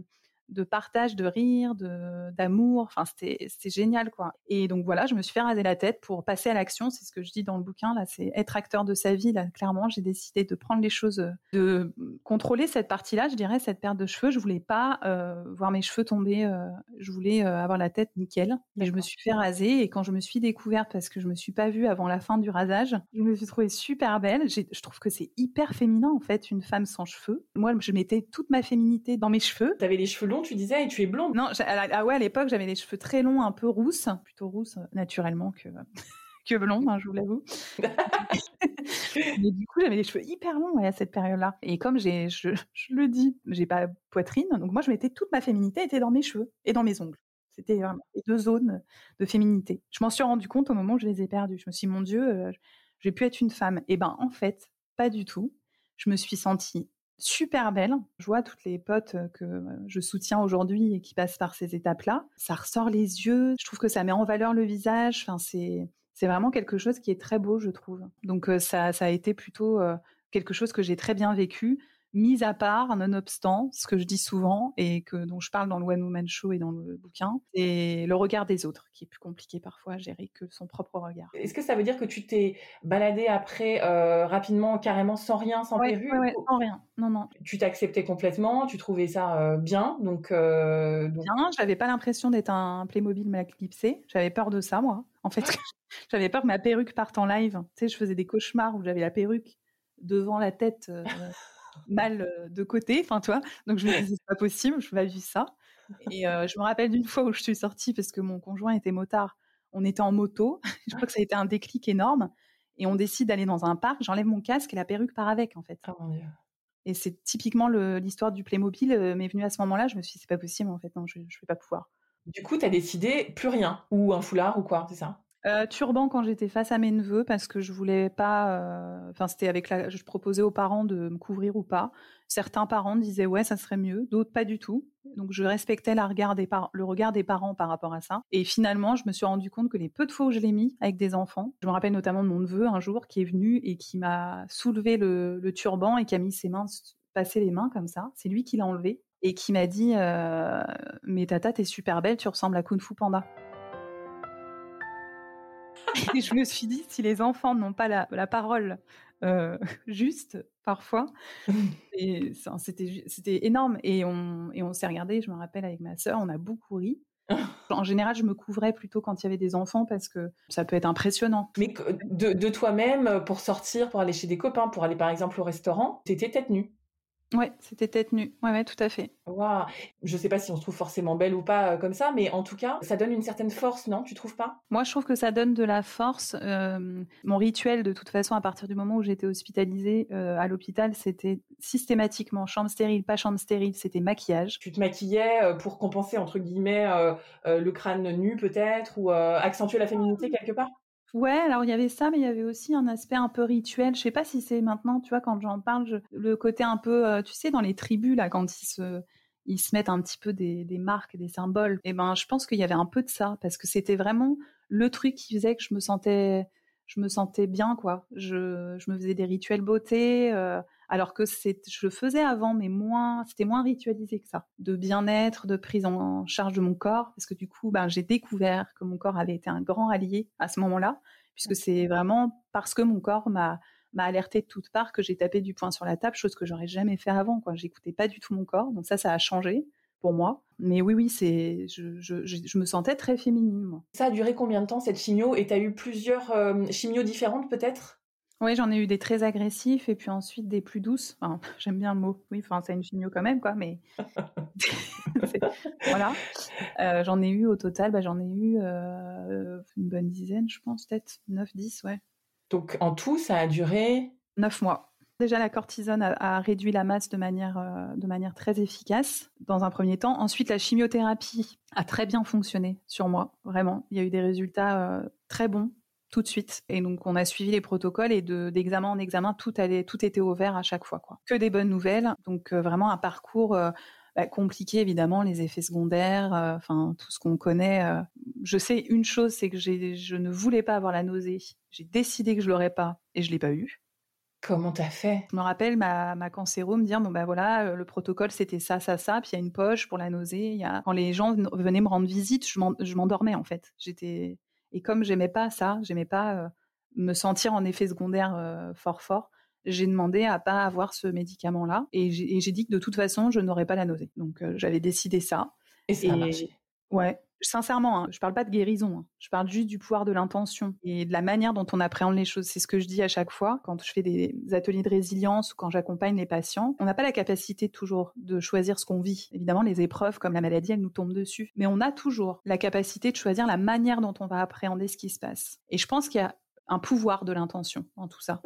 Speaker 1: de partage, de rire, de d'amour. Enfin, c'était c'était génial quoi. Et donc voilà, je me suis fait raser la tête pour passer à l'action. C'est ce que je dis dans le bouquin là. C'est être acteur de sa vie là. Clairement, j'ai décidé de prendre les choses, de contrôler cette partie-là. Je dirais cette perte de cheveux. Je voulais pas euh, voir mes cheveux tomber. Euh, je voulais euh, avoir la tête nickel. Et je me suis fait raser. Et quand je me suis découverte parce que je me suis pas vue avant la fin du rasage, je me suis trouvée super belle. Je trouve que c'est hyper féminin en fait une femme sans cheveux. Moi, je mettais toute ma féminité dans mes cheveux.
Speaker 2: T'avais les cheveux longs tu disais, et tu es blonde.
Speaker 1: Non, ah ouais, à l'époque, j'avais les cheveux très longs, un peu rousses, plutôt rousses naturellement que que blonde, hein, je vous l'avoue. Mais du coup, j'avais les cheveux hyper longs à cette période-là. Et comme j'ai, je, le dis, j'ai pas poitrine, donc moi, je mettais toute ma féminité était dans mes cheveux et dans mes ongles. C'était vraiment les deux zones de féminité. Je m'en suis rendu compte au moment où je les ai perdus. Je me suis dit, mon Dieu, euh, j'ai pu être une femme. Et eh ben, en fait, pas du tout. Je me suis sentie super belle. Je vois toutes les potes euh, que euh, je soutiens aujourd'hui et qui passent par ces étapes-là. Ça ressort les yeux. Je trouve que ça met en valeur le visage. Enfin, c'est c'est vraiment quelque chose qui est très beau, je trouve. Donc euh, ça, ça a été plutôt quelque chose que j'ai très bien vécu mis à part, nonobstant, ce que je dis souvent et que dont je parle dans le One Woman Show et dans le bouquin, c'est le regard des autres qui est plus compliqué parfois à gérer que son propre regard.
Speaker 2: Est-ce que ça veut dire que tu t'es baladé après euh, rapidement, carrément sans rien, sans
Speaker 1: ouais,
Speaker 2: perruque
Speaker 1: ouais, sans rien. Non, non.
Speaker 2: Tu t'acceptais complètement, tu trouvais ça euh, bien, donc, euh,
Speaker 1: donc... Bien, j'avais pas l'impression d'être un Playmobil mal clipsé. J'avais peur de ça, moi. En fait, j'avais peur que ma perruque parte en live. Tu sais, je faisais des cauchemars où j'avais la perruque devant la tête mal de côté, enfin toi. Donc je me disais c'est pas possible, je vais vivre ça. Et euh, je me rappelle d'une fois où je suis sortie parce que mon conjoint était motard. On était en moto. je crois que ça a été un déclic énorme. Et on décide d'aller dans un parc. J'enlève mon casque et la perruque part avec en fait.
Speaker 2: Oh Dieu.
Speaker 1: Et c'est typiquement l'histoire du Playmobil euh, m'est venue à ce moment-là. Je me suis dit c'est pas possible en fait, non, je, je vais pas pouvoir.
Speaker 2: Du coup, tu as décidé plus rien ou un foulard ou quoi, c'est ça?
Speaker 1: Euh, turban quand j'étais face à mes neveux parce que je voulais pas. Euh, enfin, c'était avec la. Je proposais aux parents de me couvrir ou pas. Certains parents disaient ouais, ça serait mieux. D'autres pas du tout. Donc je respectais le regard des parents par rapport à ça. Et finalement, je me suis rendu compte que les peu de fois où je l'ai mis avec des enfants, je me rappelle notamment de mon neveu un jour qui est venu et qui m'a soulevé le, le turban et qui a mis ses mains, passé les mains comme ça. C'est lui qui l'a enlevé et qui m'a dit euh, mais tata t'es super belle, tu ressembles à Kung Fu Panda. Et je me suis dit, si les enfants n'ont pas la, parole euh, juste, parfois, c'était, c'était énorme. Et on, et on s'est regardé, je me rappelle, avec ma sœur, on a beaucoup ri. En général, je me couvrais plutôt quand il y avait des enfants parce que ça peut être impressionnant.
Speaker 2: Mais de, de toi-même, pour sortir, pour aller chez des copains, pour aller par exemple au restaurant, t'étais tête nue
Speaker 1: Ouais, c'était tête nue. Ouais, ouais, tout à fait.
Speaker 2: Waouh. Je sais pas si on se trouve forcément belle ou pas euh, comme ça, mais en tout cas, ça donne une certaine force, non? Tu trouves pas?
Speaker 1: Moi, je trouve que ça donne de la force. Euh, mon rituel, de toute façon, à partir du moment où j'étais hospitalisée euh, à l'hôpital, c'était systématiquement chambre stérile, pas chambre stérile, c'était maquillage.
Speaker 2: Tu te maquillais pour compenser entre guillemets le crâne nu, peut-être, ou accentuer la féminité quelque part?
Speaker 1: Ouais, alors il y avait ça, mais il y avait aussi un aspect un peu rituel. Je sais pas si c'est maintenant, tu vois, quand j'en parle, le côté un peu, euh, tu sais, dans les tribus là, quand ils se, mettent un petit peu des, des marques, des symboles. Et eh ben, je pense qu'il y avait un peu de ça parce que c'était vraiment le truc qui faisait que je me sentais, je me sentais bien, quoi. Je, je me faisais des rituels beauté, euh, alors que c'est, je le faisais avant, mais moins, c'était moins ritualisé que ça. De bien-être, de prise en charge de mon corps, parce que du coup, ben, j'ai découvert que mon corps avait été un grand allié à ce moment-là, puisque c'est vraiment parce que mon corps m'a m'a alerté de toutes parts que j'ai tapé du poing sur la table, chose que j'aurais jamais fait avant. Quoi, j'écoutais pas du tout mon corps, donc ça, ça a changé pour moi. Mais oui, oui, c'est, je, je, je, me sentais très féminine. Moi.
Speaker 2: Ça a duré combien de temps cette chimio? Et tu as eu plusieurs euh, chimios différentes peut-être?
Speaker 1: Oui, j'en ai eu des très agressifs et puis ensuite des plus douces. Enfin, j'aime bien le mot. Oui, enfin, c'est une chimio quand même, quoi. Mais voilà. Euh, j'en ai eu au total, bah, j'en ai eu euh, une bonne dizaine, je pense, peut-être 9, 10, ouais.
Speaker 2: Donc en tout, ça a duré
Speaker 1: 9 mois. Déjà, la cortisone a, réduit la masse de manière, euh, de manière très efficace dans un premier temps. Ensuite, la chimiothérapie a très bien fonctionné sur moi, vraiment. Il y a eu des résultats euh, très bons tout de suite. Et donc, on a suivi les protocoles et d'examen en examen, tout, allait, tout était ouvert à chaque fois. Que des bonnes nouvelles. Donc, euh, vraiment un parcours bah, compliqué, évidemment, les effets secondaires, enfin, tout ce qu'on connaît. Je sais une chose, c'est que je ne voulais pas avoir la nausée. J'ai décidé que je l'aurais pas et je l'ai pas eu.
Speaker 2: Comment t'as fait?
Speaker 1: Je me rappelle ma, ma cancéro me dire bon ben voilà euh, le protocole c'était ça ça ça puis il y a une poche pour la nausée. Y a... Quand les gens venaient me rendre visite, je m'endormais en fait. J'étais et comme j'aimais pas ça, j'aimais pas euh, me sentir en effet secondaire euh, fort fort. J'ai demandé à pas avoir ce médicament là et j'ai dit que de toute façon je n'aurais pas la nausée. Donc j'avais décidé ça.
Speaker 2: Et ça a marché.
Speaker 1: Ouais, sincèrement, hein, je parle pas de guérison, hein. je parle juste du pouvoir de l'intention et de la manière dont on appréhende les choses. C'est ce que je dis à chaque fois quand je fais des ateliers de résilience ou quand j'accompagne les patients. On n'a pas la capacité toujours de choisir ce qu'on vit. Évidemment, les épreuves comme la maladie, elles nous tombent dessus. Mais on a toujours la capacité de choisir la manière dont on va appréhender ce qui se passe. Et je pense qu'il y a un pouvoir de l'intention en tout ça.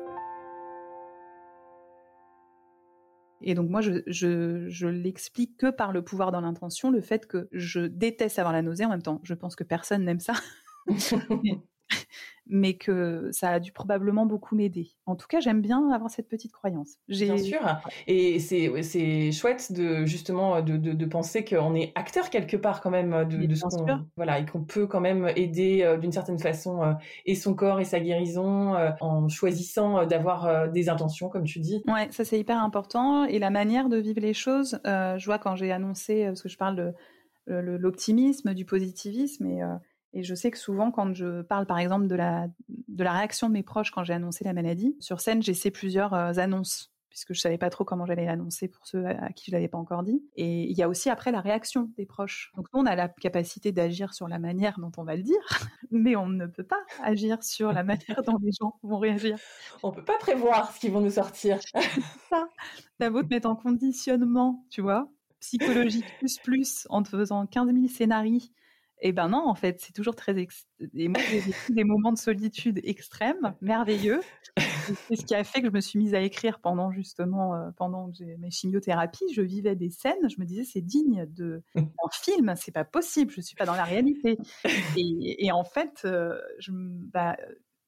Speaker 1: Et donc moi, je, je, l'explique que par le pouvoir dans l'intention, le fait que je déteste avoir la nausée en même temps. Je pense que personne n'aime ça. mais que ça a dû probablement beaucoup m'aider. En tout cas, j'aime bien avoir cette petite croyance.
Speaker 2: Bien sûr, et c'est chouette de justement de, de, penser qu'on est acteur quelque part quand même de, de ce qu'on voilà et qu'on peut quand même aider euh, d'une certaine façon euh, et son corps et sa guérison euh, en choisissant d'avoir des intentions comme tu dis.
Speaker 1: Ouais, ça c'est hyper important et la manière de vivre les choses. je vois quand j'ai annoncé parce que je parle de l'optimisme, du positivisme et et je sais que souvent, quand je parle, par exemple, de la, de la réaction de mes proches quand j'ai annoncé la maladie, sur scène, j'essaie plusieurs euh, annonces puisque je savais pas trop comment j'allais l'annoncer pour ceux à qui je l'avais pas encore dit. Et il y a aussi après la réaction des proches. Donc nous, on a la capacité d'agir sur la manière dont on va le dire, mais on ne peut pas agir sur la manière dont les gens vont réagir.
Speaker 2: On peut pas prévoir ce qu'ils vont nous sortir.
Speaker 1: ça. T'as beau te mettre en conditionnement, tu vois, psychologique plus plus, en te faisant 15 000 scénarios et ben non, en fait, c'est toujours très. Et moi, j'ai vécu des moments de solitude extrêmes, merveilleux. C'est ce qui a fait que je me suis mise à écrire pendant justement, euh, pendant que j'ai mes chimiothérapies. Je vivais des scènes, je me disais, c'est digne de d'un film, c'est pas possible, je suis pas dans la réalité. Et, en fait, euh, je, bah,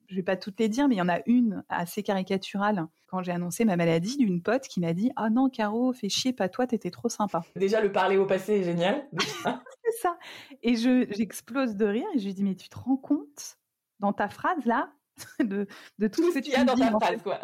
Speaker 1: je vais pas toutes les dire, mais il y en a une assez caricaturale quand j'ai annoncé ma maladie d'une pote qui m'a dit Ah non, Caro, fais chier, pas toi, t'étais trop sympa.
Speaker 2: Déjà, le parler au passé est génial.
Speaker 1: c'est ça. Et j'explose de rire et je lui dis Mais tu te rends compte dans ta phrase là de, de tout, ce que
Speaker 2: tu y a dans ta phrase, quoi.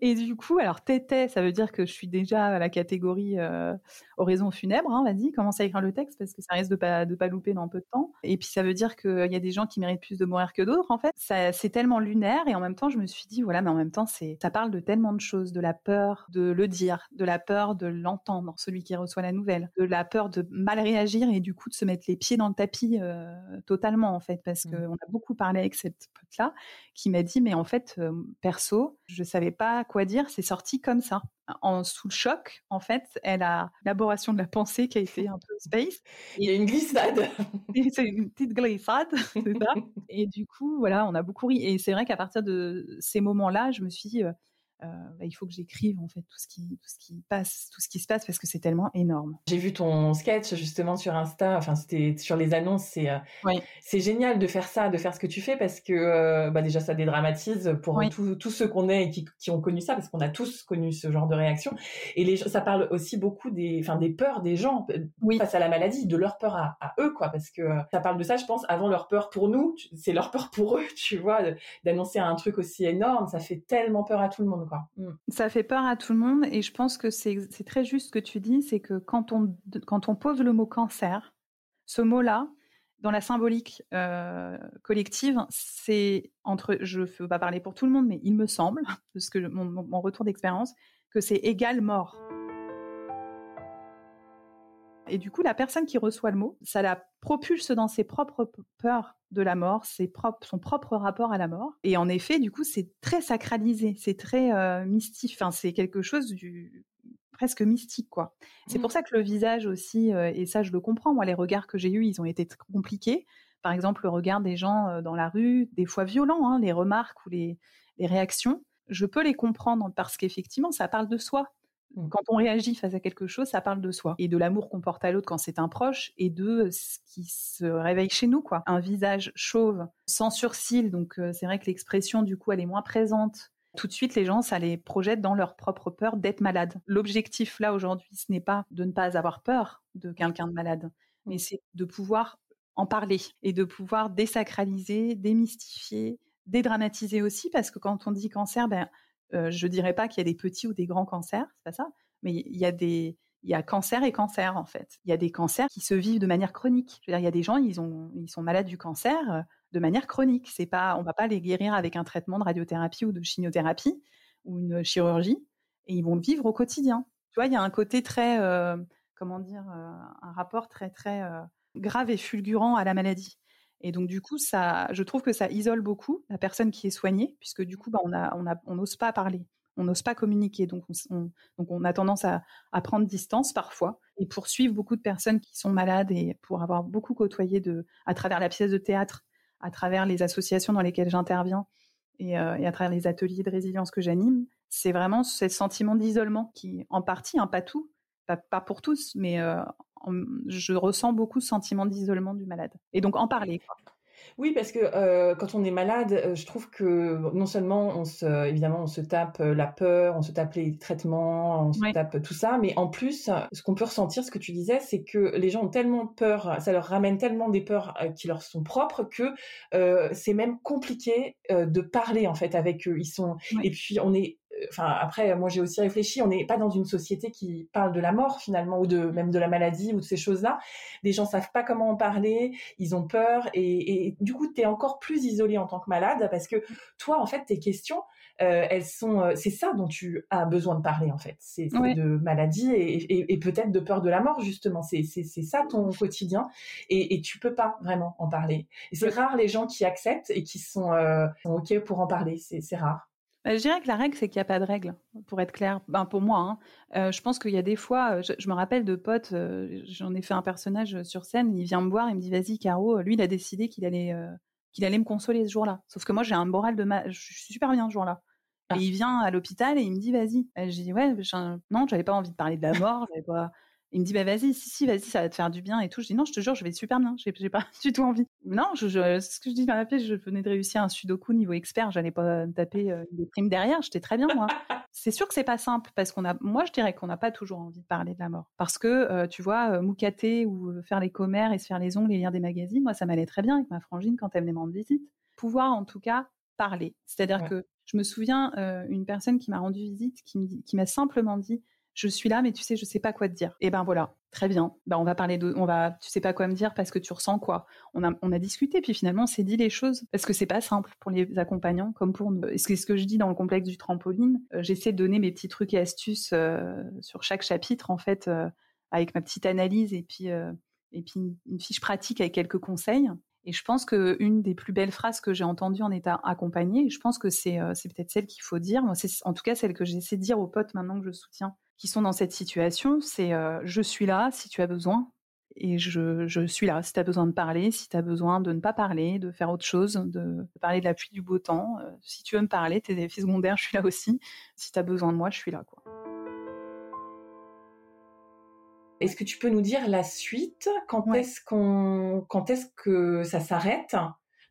Speaker 1: Et du coup, alors tété, ça veut dire que je suis déjà à la catégorie euh, oraison funèbre. Hein, Vas-y, commence à écrire le texte parce que ça risque de pas de pas louper dans peu de temps. Et puis ça veut dire qu'il y a des gens qui méritent plus de mourir que d'autres. En fait, ça c'est tellement lunaire et en même temps, je me suis dit voilà, mais en même temps, c'est ça parle de tellement de choses, de la peur de le dire, de la peur de l'entendre, celui qui reçoit la nouvelle, de la peur de mal réagir et du coup de se mettre les pieds dans le tapis euh, totalement en fait, parce mmh. qu'on a beaucoup parlé avec cette pote là qui m'a dit mais en fait euh, perso, je savais pas quoi dire, c'est sorti comme ça. En sous le choc, en fait, elle a l'élaboration de la pensée qui a été un peu space.
Speaker 2: Il y a une glissade.
Speaker 1: c'est une petite glissade, c'est ça. Et du coup, voilà, on a beaucoup ri. Et c'est vrai qu'à partir de ces moments-là, je me suis dit, euh, euh, bah, il faut que j'écrive en fait tout ce qui tout ce qui passe, tout ce qui se passe parce que c'est tellement énorme.
Speaker 2: J'ai vu ton sketch justement sur Insta, enfin c'était sur les annonces, c'est euh, c'est génial de faire ça, de faire ce que tu fais parce que euh, bah déjà ça dédramatise pour tous ceux qu'on est et qui, qui, ont connu ça parce qu'on a tous connu ce genre de réaction. Et les ça parle aussi beaucoup des enfin des peurs des gens face à la maladie, de leur peur à, à, eux quoi parce que ça parle de ça je pense avant leur peur pour nous, c'est leur peur pour eux, tu vois, d'annoncer un truc aussi énorme, ça fait tellement peur à tout le monde
Speaker 1: Mm. Ça fait peur à tout le monde et je pense que c'est très juste ce que tu dis, c'est que quand on, quand on pose le mot cancer, ce mot-là, dans la symbolique euh, collective, c'est entre, je ne veux pas parler pour tout le monde, mais il me semble, parce que mon, mon retour d'expérience, que c'est égal mort. Et du coup, la personne qui reçoit le mot, ça la propulse dans ses propres peurs de la mort, ses propres, son propre rapport à la mort. Et en effet, du coup, c'est très sacralisé, c'est très euh, mystique. Enfin, c'est quelque chose du presque mystique, quoi. C'est pour mmh. ça que le visage aussi, euh, et ça, je le comprends. Moi, les regards que j'ai eus, ils ont été compliqués. Par exemple, le regard des gens euh, dans la rue, des fois violents, hein, les remarques ou les réactions. Je peux les comprendre parce qu'effectivement, ça parle de soi. Mmh. Quand on réagit face à quelque chose, ça parle de soi et de l'amour qu'on porte à l'autre quand c'est un proche et de ce qui se réveille chez nous, quoi. Un visage chauve, sans sourcils, donc euh, c'est vrai que l'expression du coup elle est moins présente. Tout de suite, les gens, ça les projette dans leur propre peur d'être malade. L'objectif là aujourd'hui, ce n'est pas de ne pas avoir peur de quelqu'un de malade, mais mmh. c'est de pouvoir en parler et de pouvoir désacraliser, démystifier, dédramatiser aussi, parce que quand on dit cancer, ben je je dirais pas qu'il y a des petits ou des grands cancers, c'est pas ça, mais il y a des il y a cancer et cancer en fait. Il y a des cancers qui se vivent de manière chronique. Je veux dire, il y a des gens ils ont ils sont malades du cancer de manière chronique. C'est pas on va pas les guérir avec un traitement de radiothérapie ou de chimiothérapie ou une chirurgie et ils vont le vivre au quotidien. Tu vois, il y a un côté très comment dire un rapport très très grave et fulgurant à la maladie. Et donc du coup, ça, je trouve que ça isole beaucoup la personne qui est soignée, puisque du coup, bah, on n'ose pas parler, on n'ose pas communiquer, donc on, a tendance à, prendre distance parfois. Et pour suivre beaucoup de personnes qui sont malades et pour avoir beaucoup côtoyé de, à travers la pièce de théâtre, à travers les associations dans lesquelles j'interviens et, euh, à travers les ateliers de résilience que j'anime, c'est vraiment ce sentiment d'isolement qui, en partie, hein, pas tout, pas, pas, pour tous, mais euh, je ressens beaucoup ce sentiment d'isolement du malade. Et donc en parler.
Speaker 2: Oui, parce que euh, quand on est malade, euh, je trouve que non seulement on se, évidemment, on se tape euh, la peur, on se tape les traitements, on se tape tout ça, mais en plus, ce qu'on peut ressentir, ce que tu disais, c'est que les gens ont tellement peur, ça leur ramène tellement des peurs qui leur sont propres que c'est même compliqué de parler en fait avec eux. Ils sont, et puis on est enfin après moi j'ai aussi réfléchi on n'est pas dans une société qui parle de la mort finalement ou de même de la maladie ou de ces choses là les gens savent pas comment en parler ils ont peur et, du coup tu es encore plus isolé en tant que malade parce que toi en fait tes questions euh, elles sont euh, c'est ça dont tu as besoin de parler en fait. C'est de maladie et, peut-être de peur de la mort justement. C'est ça ton quotidien et, et tu peux pas vraiment en parler. Et c'est rare les gens qui acceptent et qui sont, euh, sont ok pour en parler. C'est rare
Speaker 1: je dirais que la règle, c'est qu'il n'y a pas de règle, pour être clair. Ben, pour moi, hein. euh, je pense qu'il y a des fois, euh, je, me rappelle de potes, euh, j'en ai fait un personnage sur scène, il vient me voir, il me dit, vas-y, Caro, lui, il a décidé qu'il allait, qu'il allait me consoler ce jour-là. Sauf que moi, j'ai un moral de ma... Je suis super bien ce jour-là. Et ah. il vient à l'hôpital et il me dit, vas-y. J'ai dit, ouais, non, j'avais pas envie de parler de la mort, j'avais pas... Il me dit bah vas-y, si si, vas-y, ça va te faire du bien et tout. Je dis non, je te jure, je vais super bien. J'ai, j'ai pas du tout envie. Non, je, je, ce que je dis dans la pièce, je venais de réussir un sudoku niveau expert. J'allais pas taper euh, des primes derrière. J'étais très bien moi. c'est sûr que c'est pas simple parce qu'on a, moi je dirais qu'on n'a pas toujours envie de parler de la mort parce que euh, tu vois, euh, moucater ou faire les commères et se faire les ongles et lire des magazines, moi ça m'allait très bien avec ma frangine quand elle venait me rendre visite. Pouvoir en tout cas parler, c'est-à-dire que je me souviens une personne qui m'a rendu visite qui m'a simplement dit je suis là, mais tu sais, je sais pas quoi te dire. Et ben voilà, très bien. Ben on va parler de, on va, tu sais pas quoi me dire parce que tu ressens quoi. On a, on a discuté, puis finalement, on s'est dit les choses parce que c'est pas simple pour les accompagnants comme pour nous. C'est ce que je dis dans le complexe du trampoline. Euh, j'essaie de donner mes petits trucs et astuces euh, sur chaque chapitre en fait, euh, avec ma petite analyse et puis et puis une, fiche pratique avec quelques conseils. Et je pense que une des plus belles phrases que j'ai entendues en état accompagné, je pense que c'est c'est peut-être celle qu'il faut dire. Moi, c'est en tout cas celle que j'essaie de dire aux potes maintenant que je soutiens qui sont dans cette situation, c'est euh, je suis là si tu as besoin et je, je suis là. Si tu as besoin de parler, si tu as besoin de ne pas parler, de faire autre chose, de, parler de la pluie, du beau temps, euh, si tu veux me parler, tes effets secondaires, je suis là aussi. Si tu as besoin de moi, je suis là. quoi.
Speaker 2: Est-ce que tu peux nous dire la suite? Quand est-ce qu'on, quand est-ce que ça s'arrête?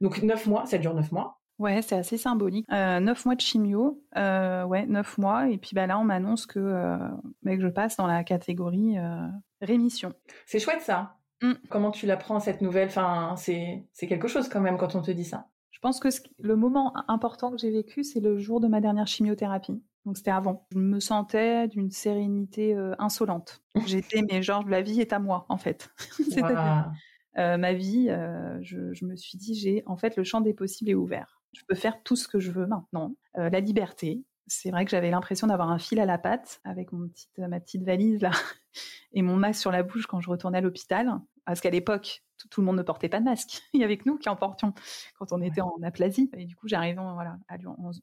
Speaker 2: Donc neuf mois, ça dure neuf mois.
Speaker 1: Ouais, c'est assez symbolique. Euh, neuf mois de chimio, euh, ouais, neuf mois. Et puis bah, là, on m'annonce que, euh, bah, que je passe dans la catégorie euh, rémission.
Speaker 2: C'est chouette ça. Mm. Comment tu l'apprends cette nouvelle? Enfin, c'est quelque chose quand même quand on te dit ça.
Speaker 1: Je pense que le moment important que j'ai vécu, c'est le jour de ma dernière chimiothérapie. Donc c'était avant. Je me sentais d'une sérénité euh, insolente. J'étais, mais genre, la vie est à moi, en fait. C'est-à-dire, euh, ma vie, euh, je, je, me suis dit, j'ai, en fait, le champ des possibles est ouvert. Je peux faire tout ce que je veux maintenant. Euh, la liberté. C'est vrai que j'avais l'impression d'avoir un fil à la patte avec mon petite, ma petite valise là et mon masque sur la bouche quand je retournais à l'hôpital. Parce qu'à l'époque, tout, le monde ne portait pas de masque. Il y avait que nous qui en portions quand on était en aplasie. Et du coup, j'arrivais voilà,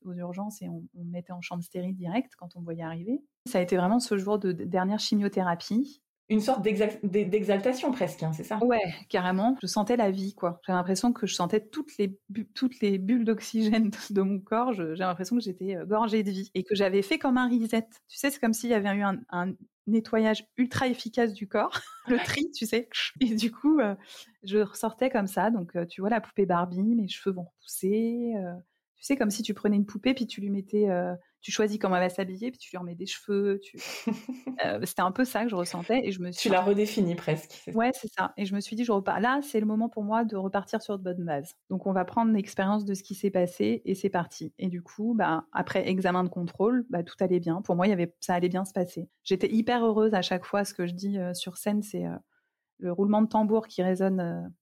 Speaker 1: aux urgences et on, on, me mettait en chambre stérile direct quand on me voyait arriver. Ça a été vraiment ce jour de dernière chimiothérapie
Speaker 2: une sorte d'exaltation presque, hein, c'est ça?
Speaker 1: Ouais, carrément. Je sentais la vie, quoi. J'ai l'impression que je sentais toutes les, toutes les bulles d'oxygène de mon corps. J'ai l'impression que j'étais euh, gorgée de vie et que j'avais fait comme un reset. Tu sais, c'est comme s'il y avait eu un, nettoyage ultra efficace du corps, le tri, tu sais. Et du coup, euh, je ressortais comme ça. Donc, euh, tu vois, la poupée Barbie, mes cheveux vont repousser. Tu sais, comme si tu prenais une poupée puis tu lui mettais tu choisis comment elle va s'habiller, puis tu lui remets des cheveux. Tu... Euh, c'était un peu ça que je ressentais. Et je me suis...
Speaker 2: Tu l'as redéfini presque.
Speaker 1: Ouais, c'est ça. Et je me suis dit, je repars. Là, c'est le moment pour moi de repartir sur de bonnes bases. Donc, on va prendre l'expérience de ce qui s'est passé et c'est parti. Et du coup, bah, après examen de contrôle, bah, tout allait bien. Pour moi, il y avait... ça allait bien se passer. J'étais hyper heureuse à chaque fois. Ce que je dis euh, sur scène, c'est euh, le roulement de tambour qui résonne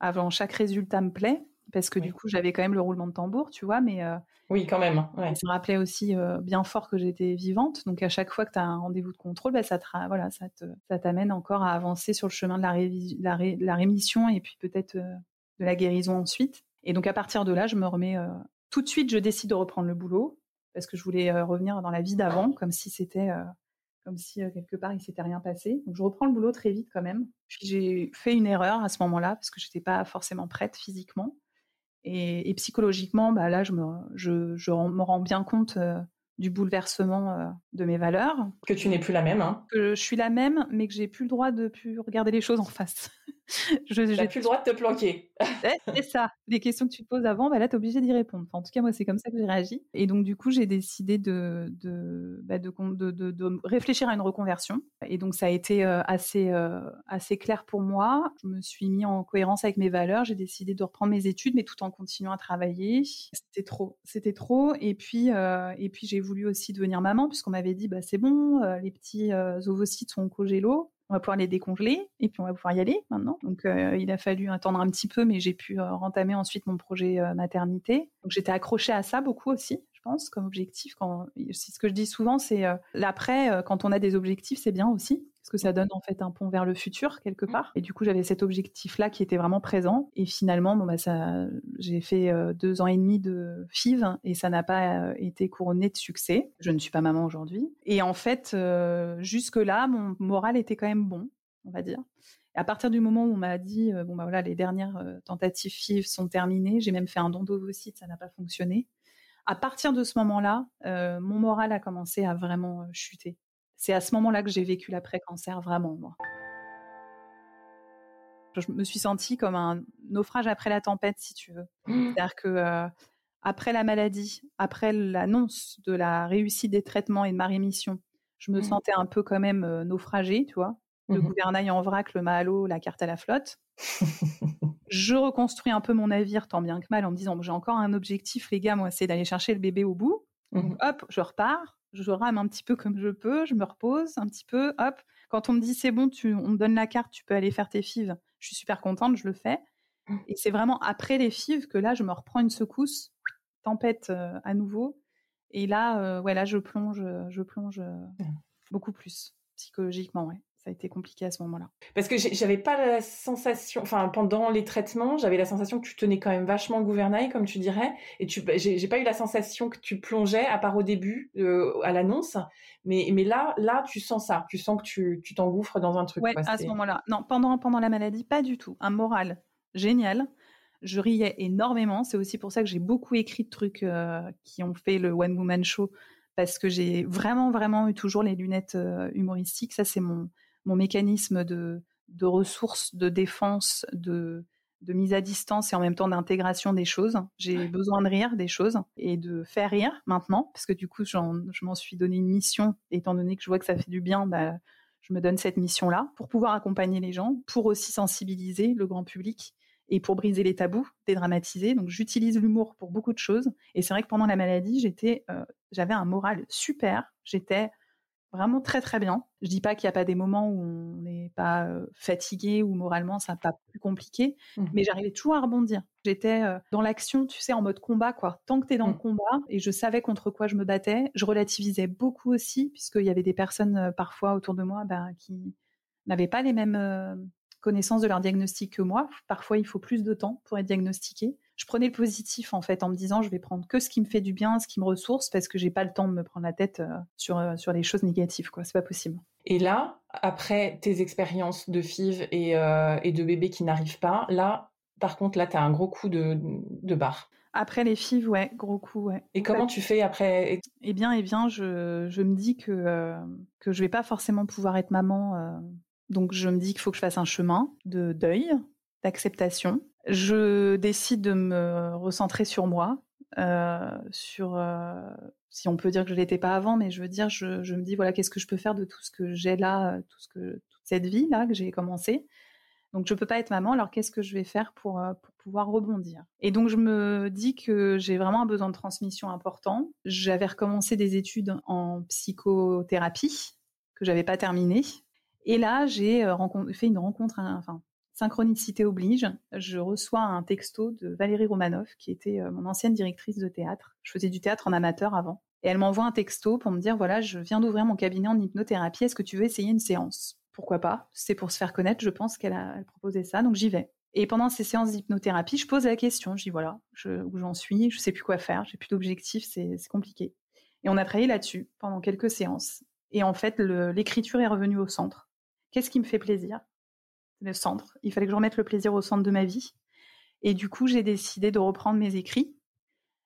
Speaker 1: avant chaque résultat me plaît parce que du coup j'avais quand même le roulement de tambour, tu vois, mais
Speaker 2: oui, quand même. Ouais.
Speaker 1: Ça me rappelait aussi euh, bien fort que j'étais vivante. Donc à chaque fois que tu as un rendez-vous de contrôle, bah, ça, te, voilà, ça, te, ça t'amène encore à avancer sur le chemin de la, la, la rémission et puis peut-être euh, de la guérison ensuite. Et donc à partir de là, je me remets euh, tout de suite, je décide de reprendre le boulot parce que je voulais revenir dans la vie d'avant, comme si c'était comme si quelque part il s'était rien passé. Donc je reprends le boulot très vite quand même. Puis j'ai fait une erreur à ce moment-là parce que j'étais pas forcément prête physiquement. Et, et, psychologiquement, bah là, je me, je, je me rends bien compte euh, du bouleversement euh, de mes valeurs.
Speaker 2: Que tu n'es plus la même. Hein.
Speaker 1: Que je suis la même, mais que j'ai plus le droit de plus regarder les choses en face.
Speaker 2: je n'ai plus le droit de te planquer.
Speaker 1: c'est ça. Les questions que tu te poses avant, bah là, tu es obligé d'y répondre. Enfin, en tout cas, moi, c'est comme ça que j'ai réagi. Et donc, du coup, j'ai décidé de de, bah, de, de, de, de, réfléchir à une reconversion. Et donc, ça a été euh, assez, euh, assez clair pour moi. Je me suis mis en cohérence avec mes valeurs. J'ai décidé de reprendre mes études, mais tout en continuant à travailler. C'était trop. C'était trop. Et puis, euh, et puis j'ai voulu aussi devenir maman, puisqu'on m'avait dit, bah, c'est bon, les petits ovocytes sont au on va pouvoir les décongeler et puis on va pouvoir y aller maintenant. Donc euh, il a fallu attendre un petit peu, mais j'ai pu euh, rentamer ensuite mon projet euh, maternité. Donc j'étais accrochée à ça beaucoup aussi, je pense, comme objectif. Ce que je dis souvent, c'est l'après quand on a des objectifs, c'est bien aussi parce que ça donne en fait un pont vers le futur quelque mmh. part. Et du coup, j'avais cet objectif-là qui était vraiment présent. Et finalement, bon bah ça, j'ai fait euh, deux ans et demi de FIV et ça n'a pas euh, été couronné de succès. Je ne suis pas maman aujourd'hui. Et en fait, euh, jusque là, mon moral était quand même bon, on va dire. Et à partir du moment où on m'a dit, bon bah voilà, les dernières tentatives FIV sont terminées, j'ai même fait un don d'ovocytes, ça n'a pas fonctionné. À partir de ce moment-là, mon moral a commencé à vraiment chuter c'est à ce moment-là que j'ai vécu l'après-cancer vraiment, moi. Je me suis sentie comme un naufrage après la tempête, si tu veux. Mmh. C'est-à-dire que euh, après la maladie, après l'annonce de la réussite des traitements et de ma rémission, je me mmh. sentais un peu quand même euh, naufragée, tu vois. Le mmh gouvernail en vrac, le mahalo, la carte à la flotte. je reconstruis un peu mon navire tant bien que mal en me disant j'ai encore un objectif, les gars, moi, c'est d'aller chercher le bébé au bout. hop, je repars je rame un petit peu comme je peux, je me repose un petit peu, hop. Quand on me dit c'est bon, tu, on me donne la carte, tu peux aller faire tes fives, je suis super contente, je le fais. Mmh. Et c'est vraiment après les fives que là, je me reprends une secousse, tempête euh, à nouveau. Et là, euh, ouais, là, je plonge, je plonge euh, mmh. beaucoup plus psychologiquement, ouais. Ça a été compliqué à ce moment-là.
Speaker 2: Parce que j'avais pas la sensation, enfin pendant les traitements, j'avais la sensation que tu tenais quand même vachement le gouvernail, comme tu dirais, et tu, bah, j'ai pas eu la sensation que tu plongeais, à part au début, euh, à l'annonce, mais mais là, là, tu sens ça, tu sens que tu tu t'engouffres dans un truc.
Speaker 1: Ouais, à ce moment-là. Non, pendant pendant la maladie, pas du tout. Un moral génial. Je riais énormément. C'est aussi pour ça que j'ai beaucoup écrit de trucs euh, qui ont fait le One Woman Show parce que j'ai vraiment, vraiment eu toujours les lunettes euh, humoristiques. Ça, c'est mon, mon mécanisme de, de ressources, de défense, de, de mise à distance et en même temps d'intégration des choses. J'ai besoin de rire des choses et de faire rire maintenant, parce que du coup, je m'en suis donné une mission, étant donné que je vois que ça fait du bien, bah, je me donne cette mission-là pour pouvoir accompagner les gens, pour aussi sensibiliser le grand public et pour briser les tabous, dédramatiser. Donc j'utilise l'humour pour beaucoup de choses. Et c'est vrai que pendant la maladie, j'étais, euh, j'avais un moral super. J'étais vraiment très très bien. Je dis pas qu'il n'y a pas des moments où on n'est pas euh, fatigué ou moralement ça pas plus compliqué, mmh. mais j'arrivais toujours à rebondir. J'étais euh, dans l'action, tu sais, en mode combat quoi. Tant que tu es dans le mmh. combat et je savais contre quoi je me battais, je relativisais beaucoup aussi puisqu'il y avait des personnes parfois autour de moi ben, qui n'avaient pas les mêmes connaissance de leur diagnostic que moi. Parfois, il faut plus de temps pour être diagnostiqué. Je prenais le positif en fait en me disant je vais prendre que ce qui me fait du bien, ce qui me ressource parce que j'ai pas le temps de me prendre la tête euh, sur euh, sur les choses négatives quoi. C'est pas possible.
Speaker 2: Et là, après tes expériences de FIV et, euh, et de bébés qui n'arrivent pas, là, par contre, là, tu as un gros coup de, de barre.
Speaker 1: Après les FIV, ouais, gros coup, ouais.
Speaker 2: Et comment tu fais après?
Speaker 1: Eh bien, eh bien, je, je me dis que que je vais pas forcément pouvoir être maman donc je me dis qu'il faut que je fasse un chemin de deuil, d'acceptation. Je décide de me recentrer sur moi, euh, sur euh, si on peut dire que je l'étais pas avant, mais je veux dire, je, me dis voilà qu'est-ce que je peux faire de tout ce que j'ai là, tout ce que toute cette vie là que j'ai commencé. Donc je peux pas être maman, alors qu'est-ce que je vais faire pour, euh, pouvoir rebondir? Et donc je me dis que j'ai vraiment un besoin de transmission important. J'avais recommencé des études en psychothérapie que j'avais pas terminées et là, j'ai euh, fait une rencontre, enfin, synchronicité oblige. Je reçois un texto de Valérie Romanoff, qui était euh, mon ancienne directrice de théâtre. Je faisais du théâtre en amateur avant. Et elle m'envoie un texto pour me dire, voilà, je viens d'ouvrir mon cabinet en hypnothérapie, est-ce que tu veux essayer une séance? Pourquoi pas? C'est pour se faire connaître, je pense qu'elle a proposé ça, donc j'y vais. Et pendant ces séances d'hypnothérapie, je pose la question, je dis voilà, où j'en suis, je sais plus quoi faire, j'ai plus d'objectif, c'est compliqué. Et on a travaillé là-dessus pendant quelques séances. Et en fait, l'écriture est revenue au centre. Qu'est-ce qui me fait plaisir? Le centre. Il fallait que je remette le plaisir au centre de ma vie. Et du coup, j'ai décidé de reprendre mes écrits.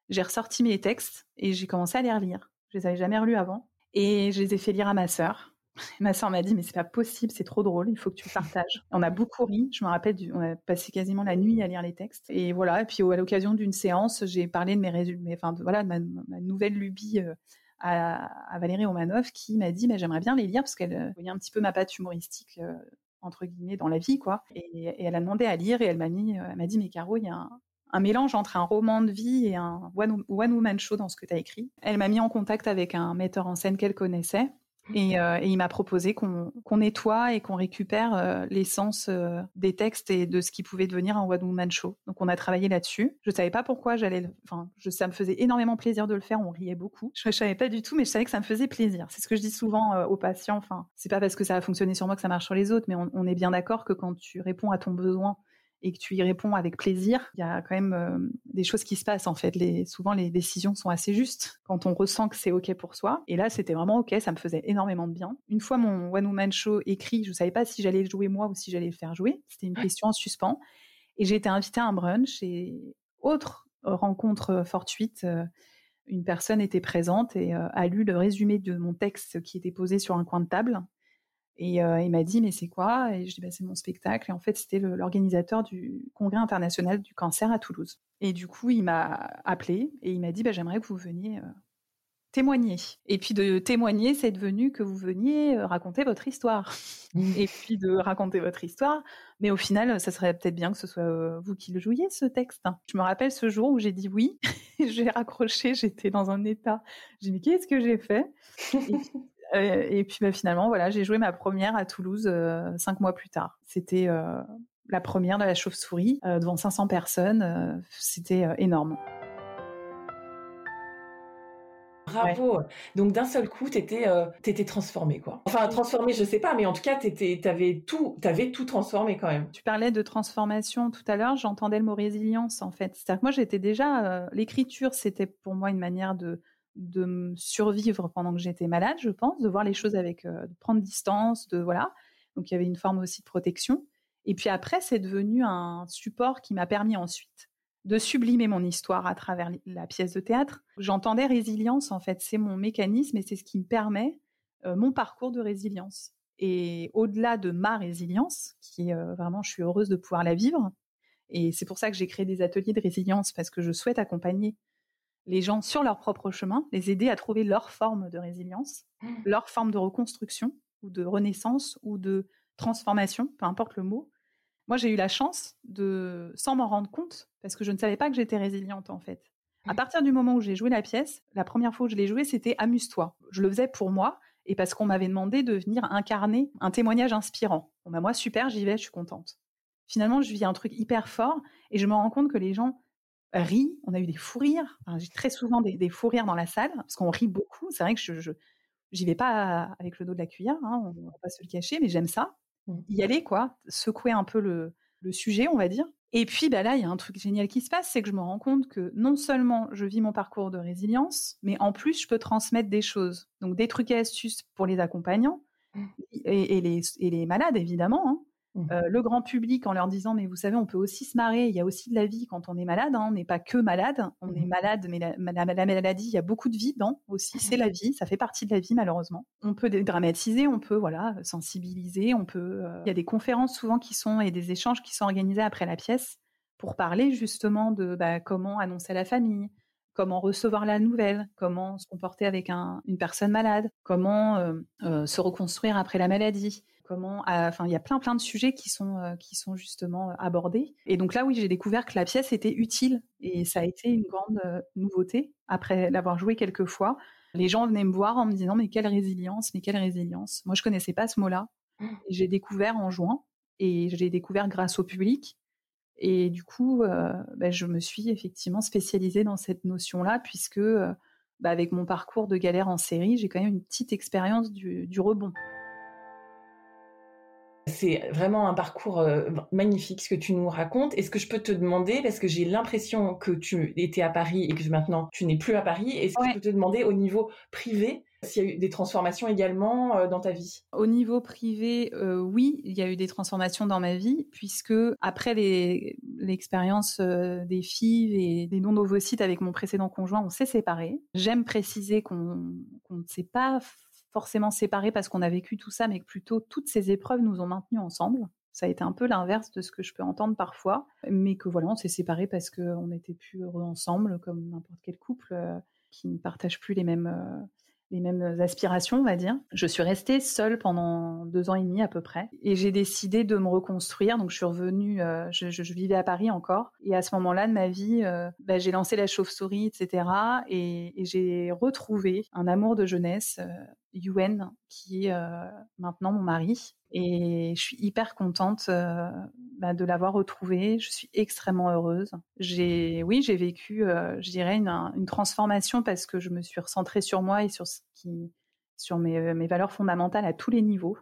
Speaker 1: J'ai ressorti mes textes et j'ai commencé à les relire. Je les avais jamais relus avant. Et je les ai fait lire à ma sœur. Ma sœur m'a dit mais c'est pas possible, c'est trop drôle, il faut que tu partages. On a beaucoup ri, je me rappelle, on a passé quasiment la nuit à lire les textes. Et voilà, et puis à l'occasion d'une séance, j'ai parlé de mes résultats, enfin voilà, ma, nouvelle lubie euh, à, Valérie Omanov qui m'a dit bah, j'aimerais bien les lire parce qu'elle euh, voyait un petit peu ma patte humoristique euh, entre guillemets dans la vie quoi et, elle a demandé à lire et elle m'a mis euh, elle m'a dit mais Caro il y a un, mélange entre un roman de vie et un one, one woman show dans ce que tu as écrit. Elle m'a mis en contact avec un metteur en scène qu'elle connaissait euh, et, il m'a proposé qu'on nettoie et qu'on récupère euh, l'essence euh, des textes et de ce qui pouvait devenir un One Woman Show. Donc on a travaillé là-dessus. Je savais pas pourquoi j'allais, enfin, ça me faisait énormément plaisir de le faire. On riait beaucoup. Je, ne savais pas du tout, mais je savais que ça me faisait plaisir. C'est ce que je dis souvent aux patients. Enfin, c'est pas parce que ça a fonctionné sur moi que ça marche sur les autres, mais on est bien d'accord que quand tu réponds à ton besoin et que tu y réponds avec plaisir, il y a quand même euh, des choses qui se passent en fait. Les, souvent, les décisions sont assez justes quand on ressent que c'est ok pour soi. Et là, c'était vraiment ok, ça me faisait énormément de bien. Une fois mon One Woman Show écrit, je savais pas si j'allais le jouer moi ou si j'allais le faire jouer. C'était une question en suspens. Et j'ai été invitée à un brunch et autre rencontre fortuite. Euh, une personne était présente et euh, a lu le résumé de mon texte qui était posé sur un coin de table. Et euh, il m'a dit, mais c'est quoi? Et je dis, bah, c'est mon spectacle. Et en fait, c'était l'organisateur du Congrès international du cancer à Toulouse. Et du coup, il m'a appelé et il m'a dit, bah, j'aimerais que vous veniez euh, témoigner. Et puis de témoigner, c'est devenu que vous veniez euh, raconter votre histoire. Mmh. et puis de raconter votre histoire. Mais au final, ça serait peut-être bien que ce soit vous qui le jouiez, ce texte. Je me rappelle ce jour où j'ai dit oui. j'ai raccroché, j'étais dans un état. J'ai dit, mais qu'est-ce que j'ai fait? Et puis bah, finalement, voilà, j'ai joué ma première à Toulouse euh, cinq mois plus tard. C'était euh, la première de la chauve-souris devant 500 personnes. C'était énorme.
Speaker 2: Bravo. Donc d'un seul coup, t'étais euh, t'étais transformée quoi. Enfin transformée, je sais pas, mais en tout cas, t'étais t'avais tout t'avais tout transformé quand même.
Speaker 1: Tu parlais de transformation tout à l'heure. J'entendais le mot résilience en fait. C'est-à-dire que moi, j'étais déjà euh, l'écriture, c'était pour moi une manière de de survivre pendant que j'étais malade, je pense, de voir les choses avec euh, de prendre distance, de voilà. Donc il y avait une forme aussi de protection. Et puis après, c'est devenu un support qui m'a permis ensuite de sublimer mon histoire à travers la pièce de théâtre. J'entendais résilience, en fait, c'est mon mécanisme et c'est ce qui me permet euh, mon parcours de résilience. Et au-delà de ma résilience, qui est euh, vraiment, je suis heureuse de pouvoir la vivre, et c'est pour ça que j'ai créé des ateliers de résilience, parce que je souhaite accompagner les gens sur leur propre chemin, les aider à trouver leur forme de résilience, mmh. leur forme de reconstruction, ou de renaissance, ou de transformation, peu importe le mot, moi, j'ai eu la chance de, sans m'en rendre compte, parce que je ne savais pas que j'étais résiliente en fait. À mmh. partir du moment où j'ai joué la pièce, la première fois où je l'ai jouée, c'était amuse-toi. Je le faisais pour moi et parce qu'on m'avait demandé de venir incarner un témoignage inspirant. Bon, bah moi, super, j'y vais, je suis contente. Finalement, je vis un truc hyper fort et je me rends compte que les gens On a eu des fous rires. j'ai très souvent des, fous rires dans la salle parce qu'on rit beaucoup. C'est vrai que je, je j'y vais pas avec le dos de la cuillère, hein, on va pas se le cacher, mais j'aime ça. Mmh. y aller, quoi, secouer un peu le, sujet, on va dire. Et puis bah là, il y a un truc génial qui se passe, c'est que je me rends compte que non seulement je vis mon parcours de résilience, mais en plus je peux transmettre des choses. Donc des trucs et astuces pour les accompagnants mmh. et, les, et les malades évidemment, hein. Mmh. Euh, le grand public en leur disant mais vous savez on peut aussi se marrer, il y a aussi de la vie quand on est malade, hein. on n'est pas que malade, on est mmh. malade mais la, maladie il y a beaucoup de vie dedans aussi, c'est la vie, ça fait partie de la vie malheureusement. On peut dédramatiser, on peut voilà sensibiliser, on peut. Euh, il y a des conférences souvent qui sont et des échanges qui sont organisés après la pièce pour parler justement de bah, comment annoncer à la famille, comment recevoir la nouvelle, comment se comporter avec une personne malade, comment euh, se reconstruire après la maladie comment, enfin, il y a plein plein de sujets qui sont euh, qui sont justement euh, abordés. Et donc là, oui, j'ai découvert que la pièce était utile et ça a été une grande euh, nouveauté après l'avoir joué quelques fois. Les gens venaient me voir en me disant mais quelle résilience, mais quelle résilience. Moi, je connaissais pas ce mot-là. Mmh. J'ai découvert en jouant et j'ai découvert grâce au public. Et du coup, ben, je me suis effectivement spécialisée dans cette notion-là puisque bah, avec mon parcours de galère en série, j'ai quand même une petite expérience du rebond.
Speaker 2: C'est vraiment un parcours euh, magnifique ce que tu nous racontes. Est-ce que je peux te demander, parce que j'ai l'impression que tu étais à Paris et que maintenant tu n'es plus à Paris, est-ce que je peux te demander au niveau privé s'il y a eu des transformations également euh, dans ta vie?
Speaker 1: Au niveau privé, euh, oui, il y a eu des transformations dans ma vie, puisque après l'expérience des filles et des non-ovocytes avec mon précédent conjoint, on s'est séparés. J'aime préciser qu'on ne s'est pas forcément séparés parce qu'on a vécu tout ça, mais que plutôt toutes ces épreuves nous ont maintenus ensemble. Ça a été un peu l'inverse de ce que je peux entendre parfois, mais que voilà, on s'est séparés parce qu'on n'était plus heureux ensemble, comme n'importe quel couple euh, qui ne partage plus les mêmes, euh, les mêmes aspirations, on va dire. Je suis restée seule pendant deux ans et demi à peu près, et j'ai décidé de me reconstruire. Donc je suis revenue, euh, je, vivais à Paris encore, et à ce moment-là de ma vie, euh, bah, j'ai lancé la chauve-souris, etc. Et, j'ai retrouvé un amour de jeunesse, euh, Yuen, qui est maintenant mon mari. Et je suis hyper contente bah, de l'avoir retrouvé. Je suis extrêmement heureuse. J'ai, oui, j'ai vécu, je dirais, une, transformation parce que je me suis recentrée sur moi et sur ce qui, sur mes, mes valeurs fondamentales à tous les niveaux.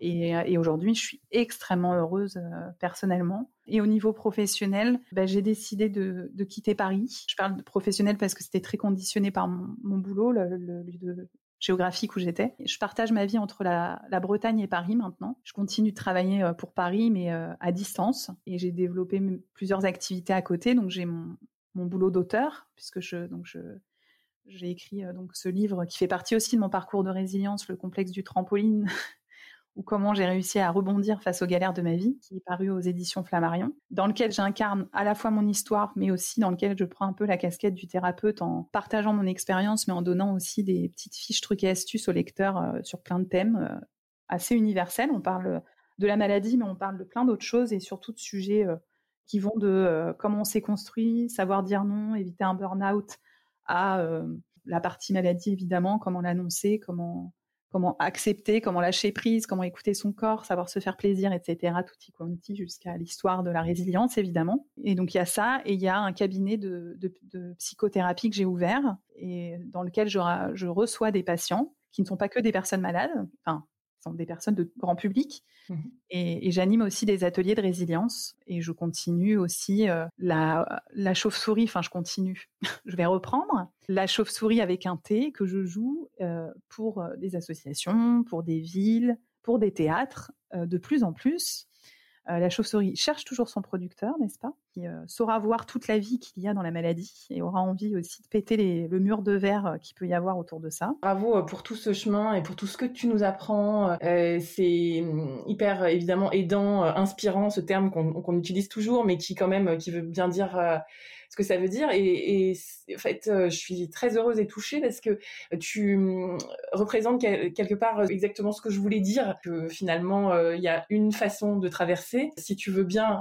Speaker 1: Et, aujourd'hui, je suis extrêmement heureuse personnellement. Et au niveau professionnel, bah, j'ai décidé de, quitter Paris. Je parle de professionnel parce que c'était très conditionné par mon, mon boulot, le, le, le, géographique où j'étais. Je partage ma vie entre la, Bretagne et Paris maintenant. Je continue de travailler euh, pour Paris, mais euh, à distance. Et j'ai développé plusieurs activités à côté. Donc j'ai mon, boulot d'auteur, puisque j'ai écrit euh, donc ce livre qui fait partie aussi de mon parcours de résilience, le complexe du trampoline, ou comment j'ai réussi à rebondir face aux galères de ma vie, qui est paru aux éditions Flammarion, dans lequel j'incarne à la fois mon histoire, mais aussi dans lequel je prends un peu la casquette du thérapeute en partageant mon expérience, mais en donnant aussi des petites fiches trucs et astuces aux lecteurs euh, sur plein de thèmes euh, assez universels. On parle de la maladie, mais on parle de plein d'autres choses et surtout de sujets euh, qui vont de comment on s'est construit, savoir dire non, éviter un burn-out, à la partie maladie évidemment, comment l'annoncer, comment comment accepter, comment lâcher prise, comment écouter son corps, savoir se faire plaisir, etc. Tutti quanti jusqu'à l'histoire de la résilience, évidemment. Et donc il y a ça, et il y a un cabinet de, psychothérapie que j'ai ouvert et dans lequel je, reçois des patients qui ne sont pas que des personnes malades, des personnes de grand public. Mmh et, j'anime aussi des ateliers de résilience. Et je continue aussi euh, la, la chauve-souris. Enfin, je continue. je vais reprendre la chauve-souris avec un T que je joue euh, pour euh, des associations, pour des villes, pour des théâtres, de plus en plus. La chauve-souris cherche toujours son producteur, n'est-ce pas? Qui euh, saura voir toute la vie qu'il y a dans la maladie et aura envie aussi de péter le mur de verre euh, qu'il peut y avoir autour de ça.
Speaker 2: Bravo pour tout ce chemin et pour tout ce que tu nous apprends. c'est hum, hyper évidemment aidant, inspirant, ce terme qu'on utilise toujours, mais qui quand même qui veut bien dire ce que ça veut dire. Et, en fait, euh, je suis très heureuse et touchée parce que tu hum, représentes quelque part euh, exactement ce que je voulais dire, que finalement, euh, il y a une façon de traverser. Si tu veux bien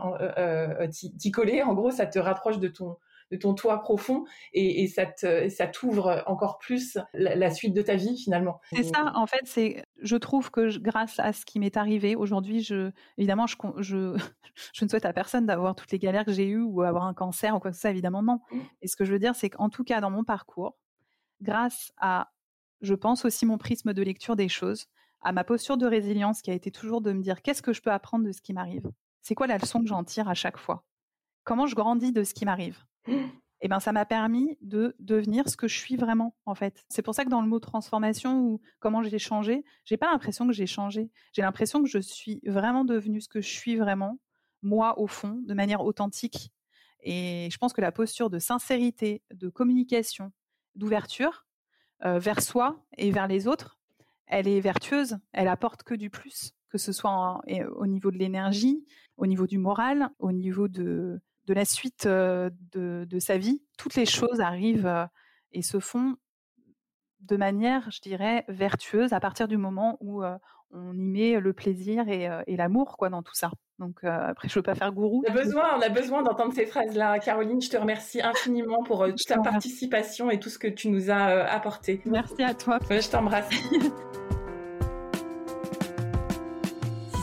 Speaker 2: t'y coller, en gros, ça te rapproche de ton de ton toit profond et, ça ça t'ouvre encore plus la, suite de ta vie finalement.
Speaker 1: C'est ça, en fait, c'est, je trouve que grâce à ce qui m'est arrivé aujourd'hui, je, évidemment, je, je, je ne souhaite à personne d'avoir toutes les galères que j'ai eues ou avoir un cancer ou quoi que ce soit, évidemment non. Mmh. Et ce que je veux dire, c'est qu'en tout cas, dans mon parcours, grâce à, je pense aussi mon prisme de lecture des choses, à ma posture de résilience qui a été toujours de me dire qu'est-ce que je peux apprendre de ce qui m'arrive? C'est quoi la leçon que j'en tire à chaque fois? Comment je grandis de ce qui m'arrive et ben ça m'a permis de devenir ce que je suis vraiment en fait. C'est pour ça que dans le mot transformation ou comment j'ai changé, j'ai pas l'impression que j'ai changé. J'ai l'impression que je suis vraiment devenue ce que je suis vraiment, moi au fond, de manière authentique. Et je pense que la posture de sincérité, de communication, d'ouverture euh, vers soi et vers les autres, elle est vertueuse. Elle apporte que du plus, que ce soit au niveau de l'énergie, au niveau du moral, au niveau de de la suite de, sa vie, toutes les choses arrivent et se font de manière, je dirais, vertueuse à partir du moment où on y met le plaisir et, l'amour quoi dans tout ça. Donc après, je veux pas faire gourou.
Speaker 2: On a besoin, on a besoin d'entendre ces phrases-là. Caroline, je te remercie infiniment pour toute ta participation et tout ce que tu nous as apporté.
Speaker 1: Merci à toi.
Speaker 2: je t'embrasse.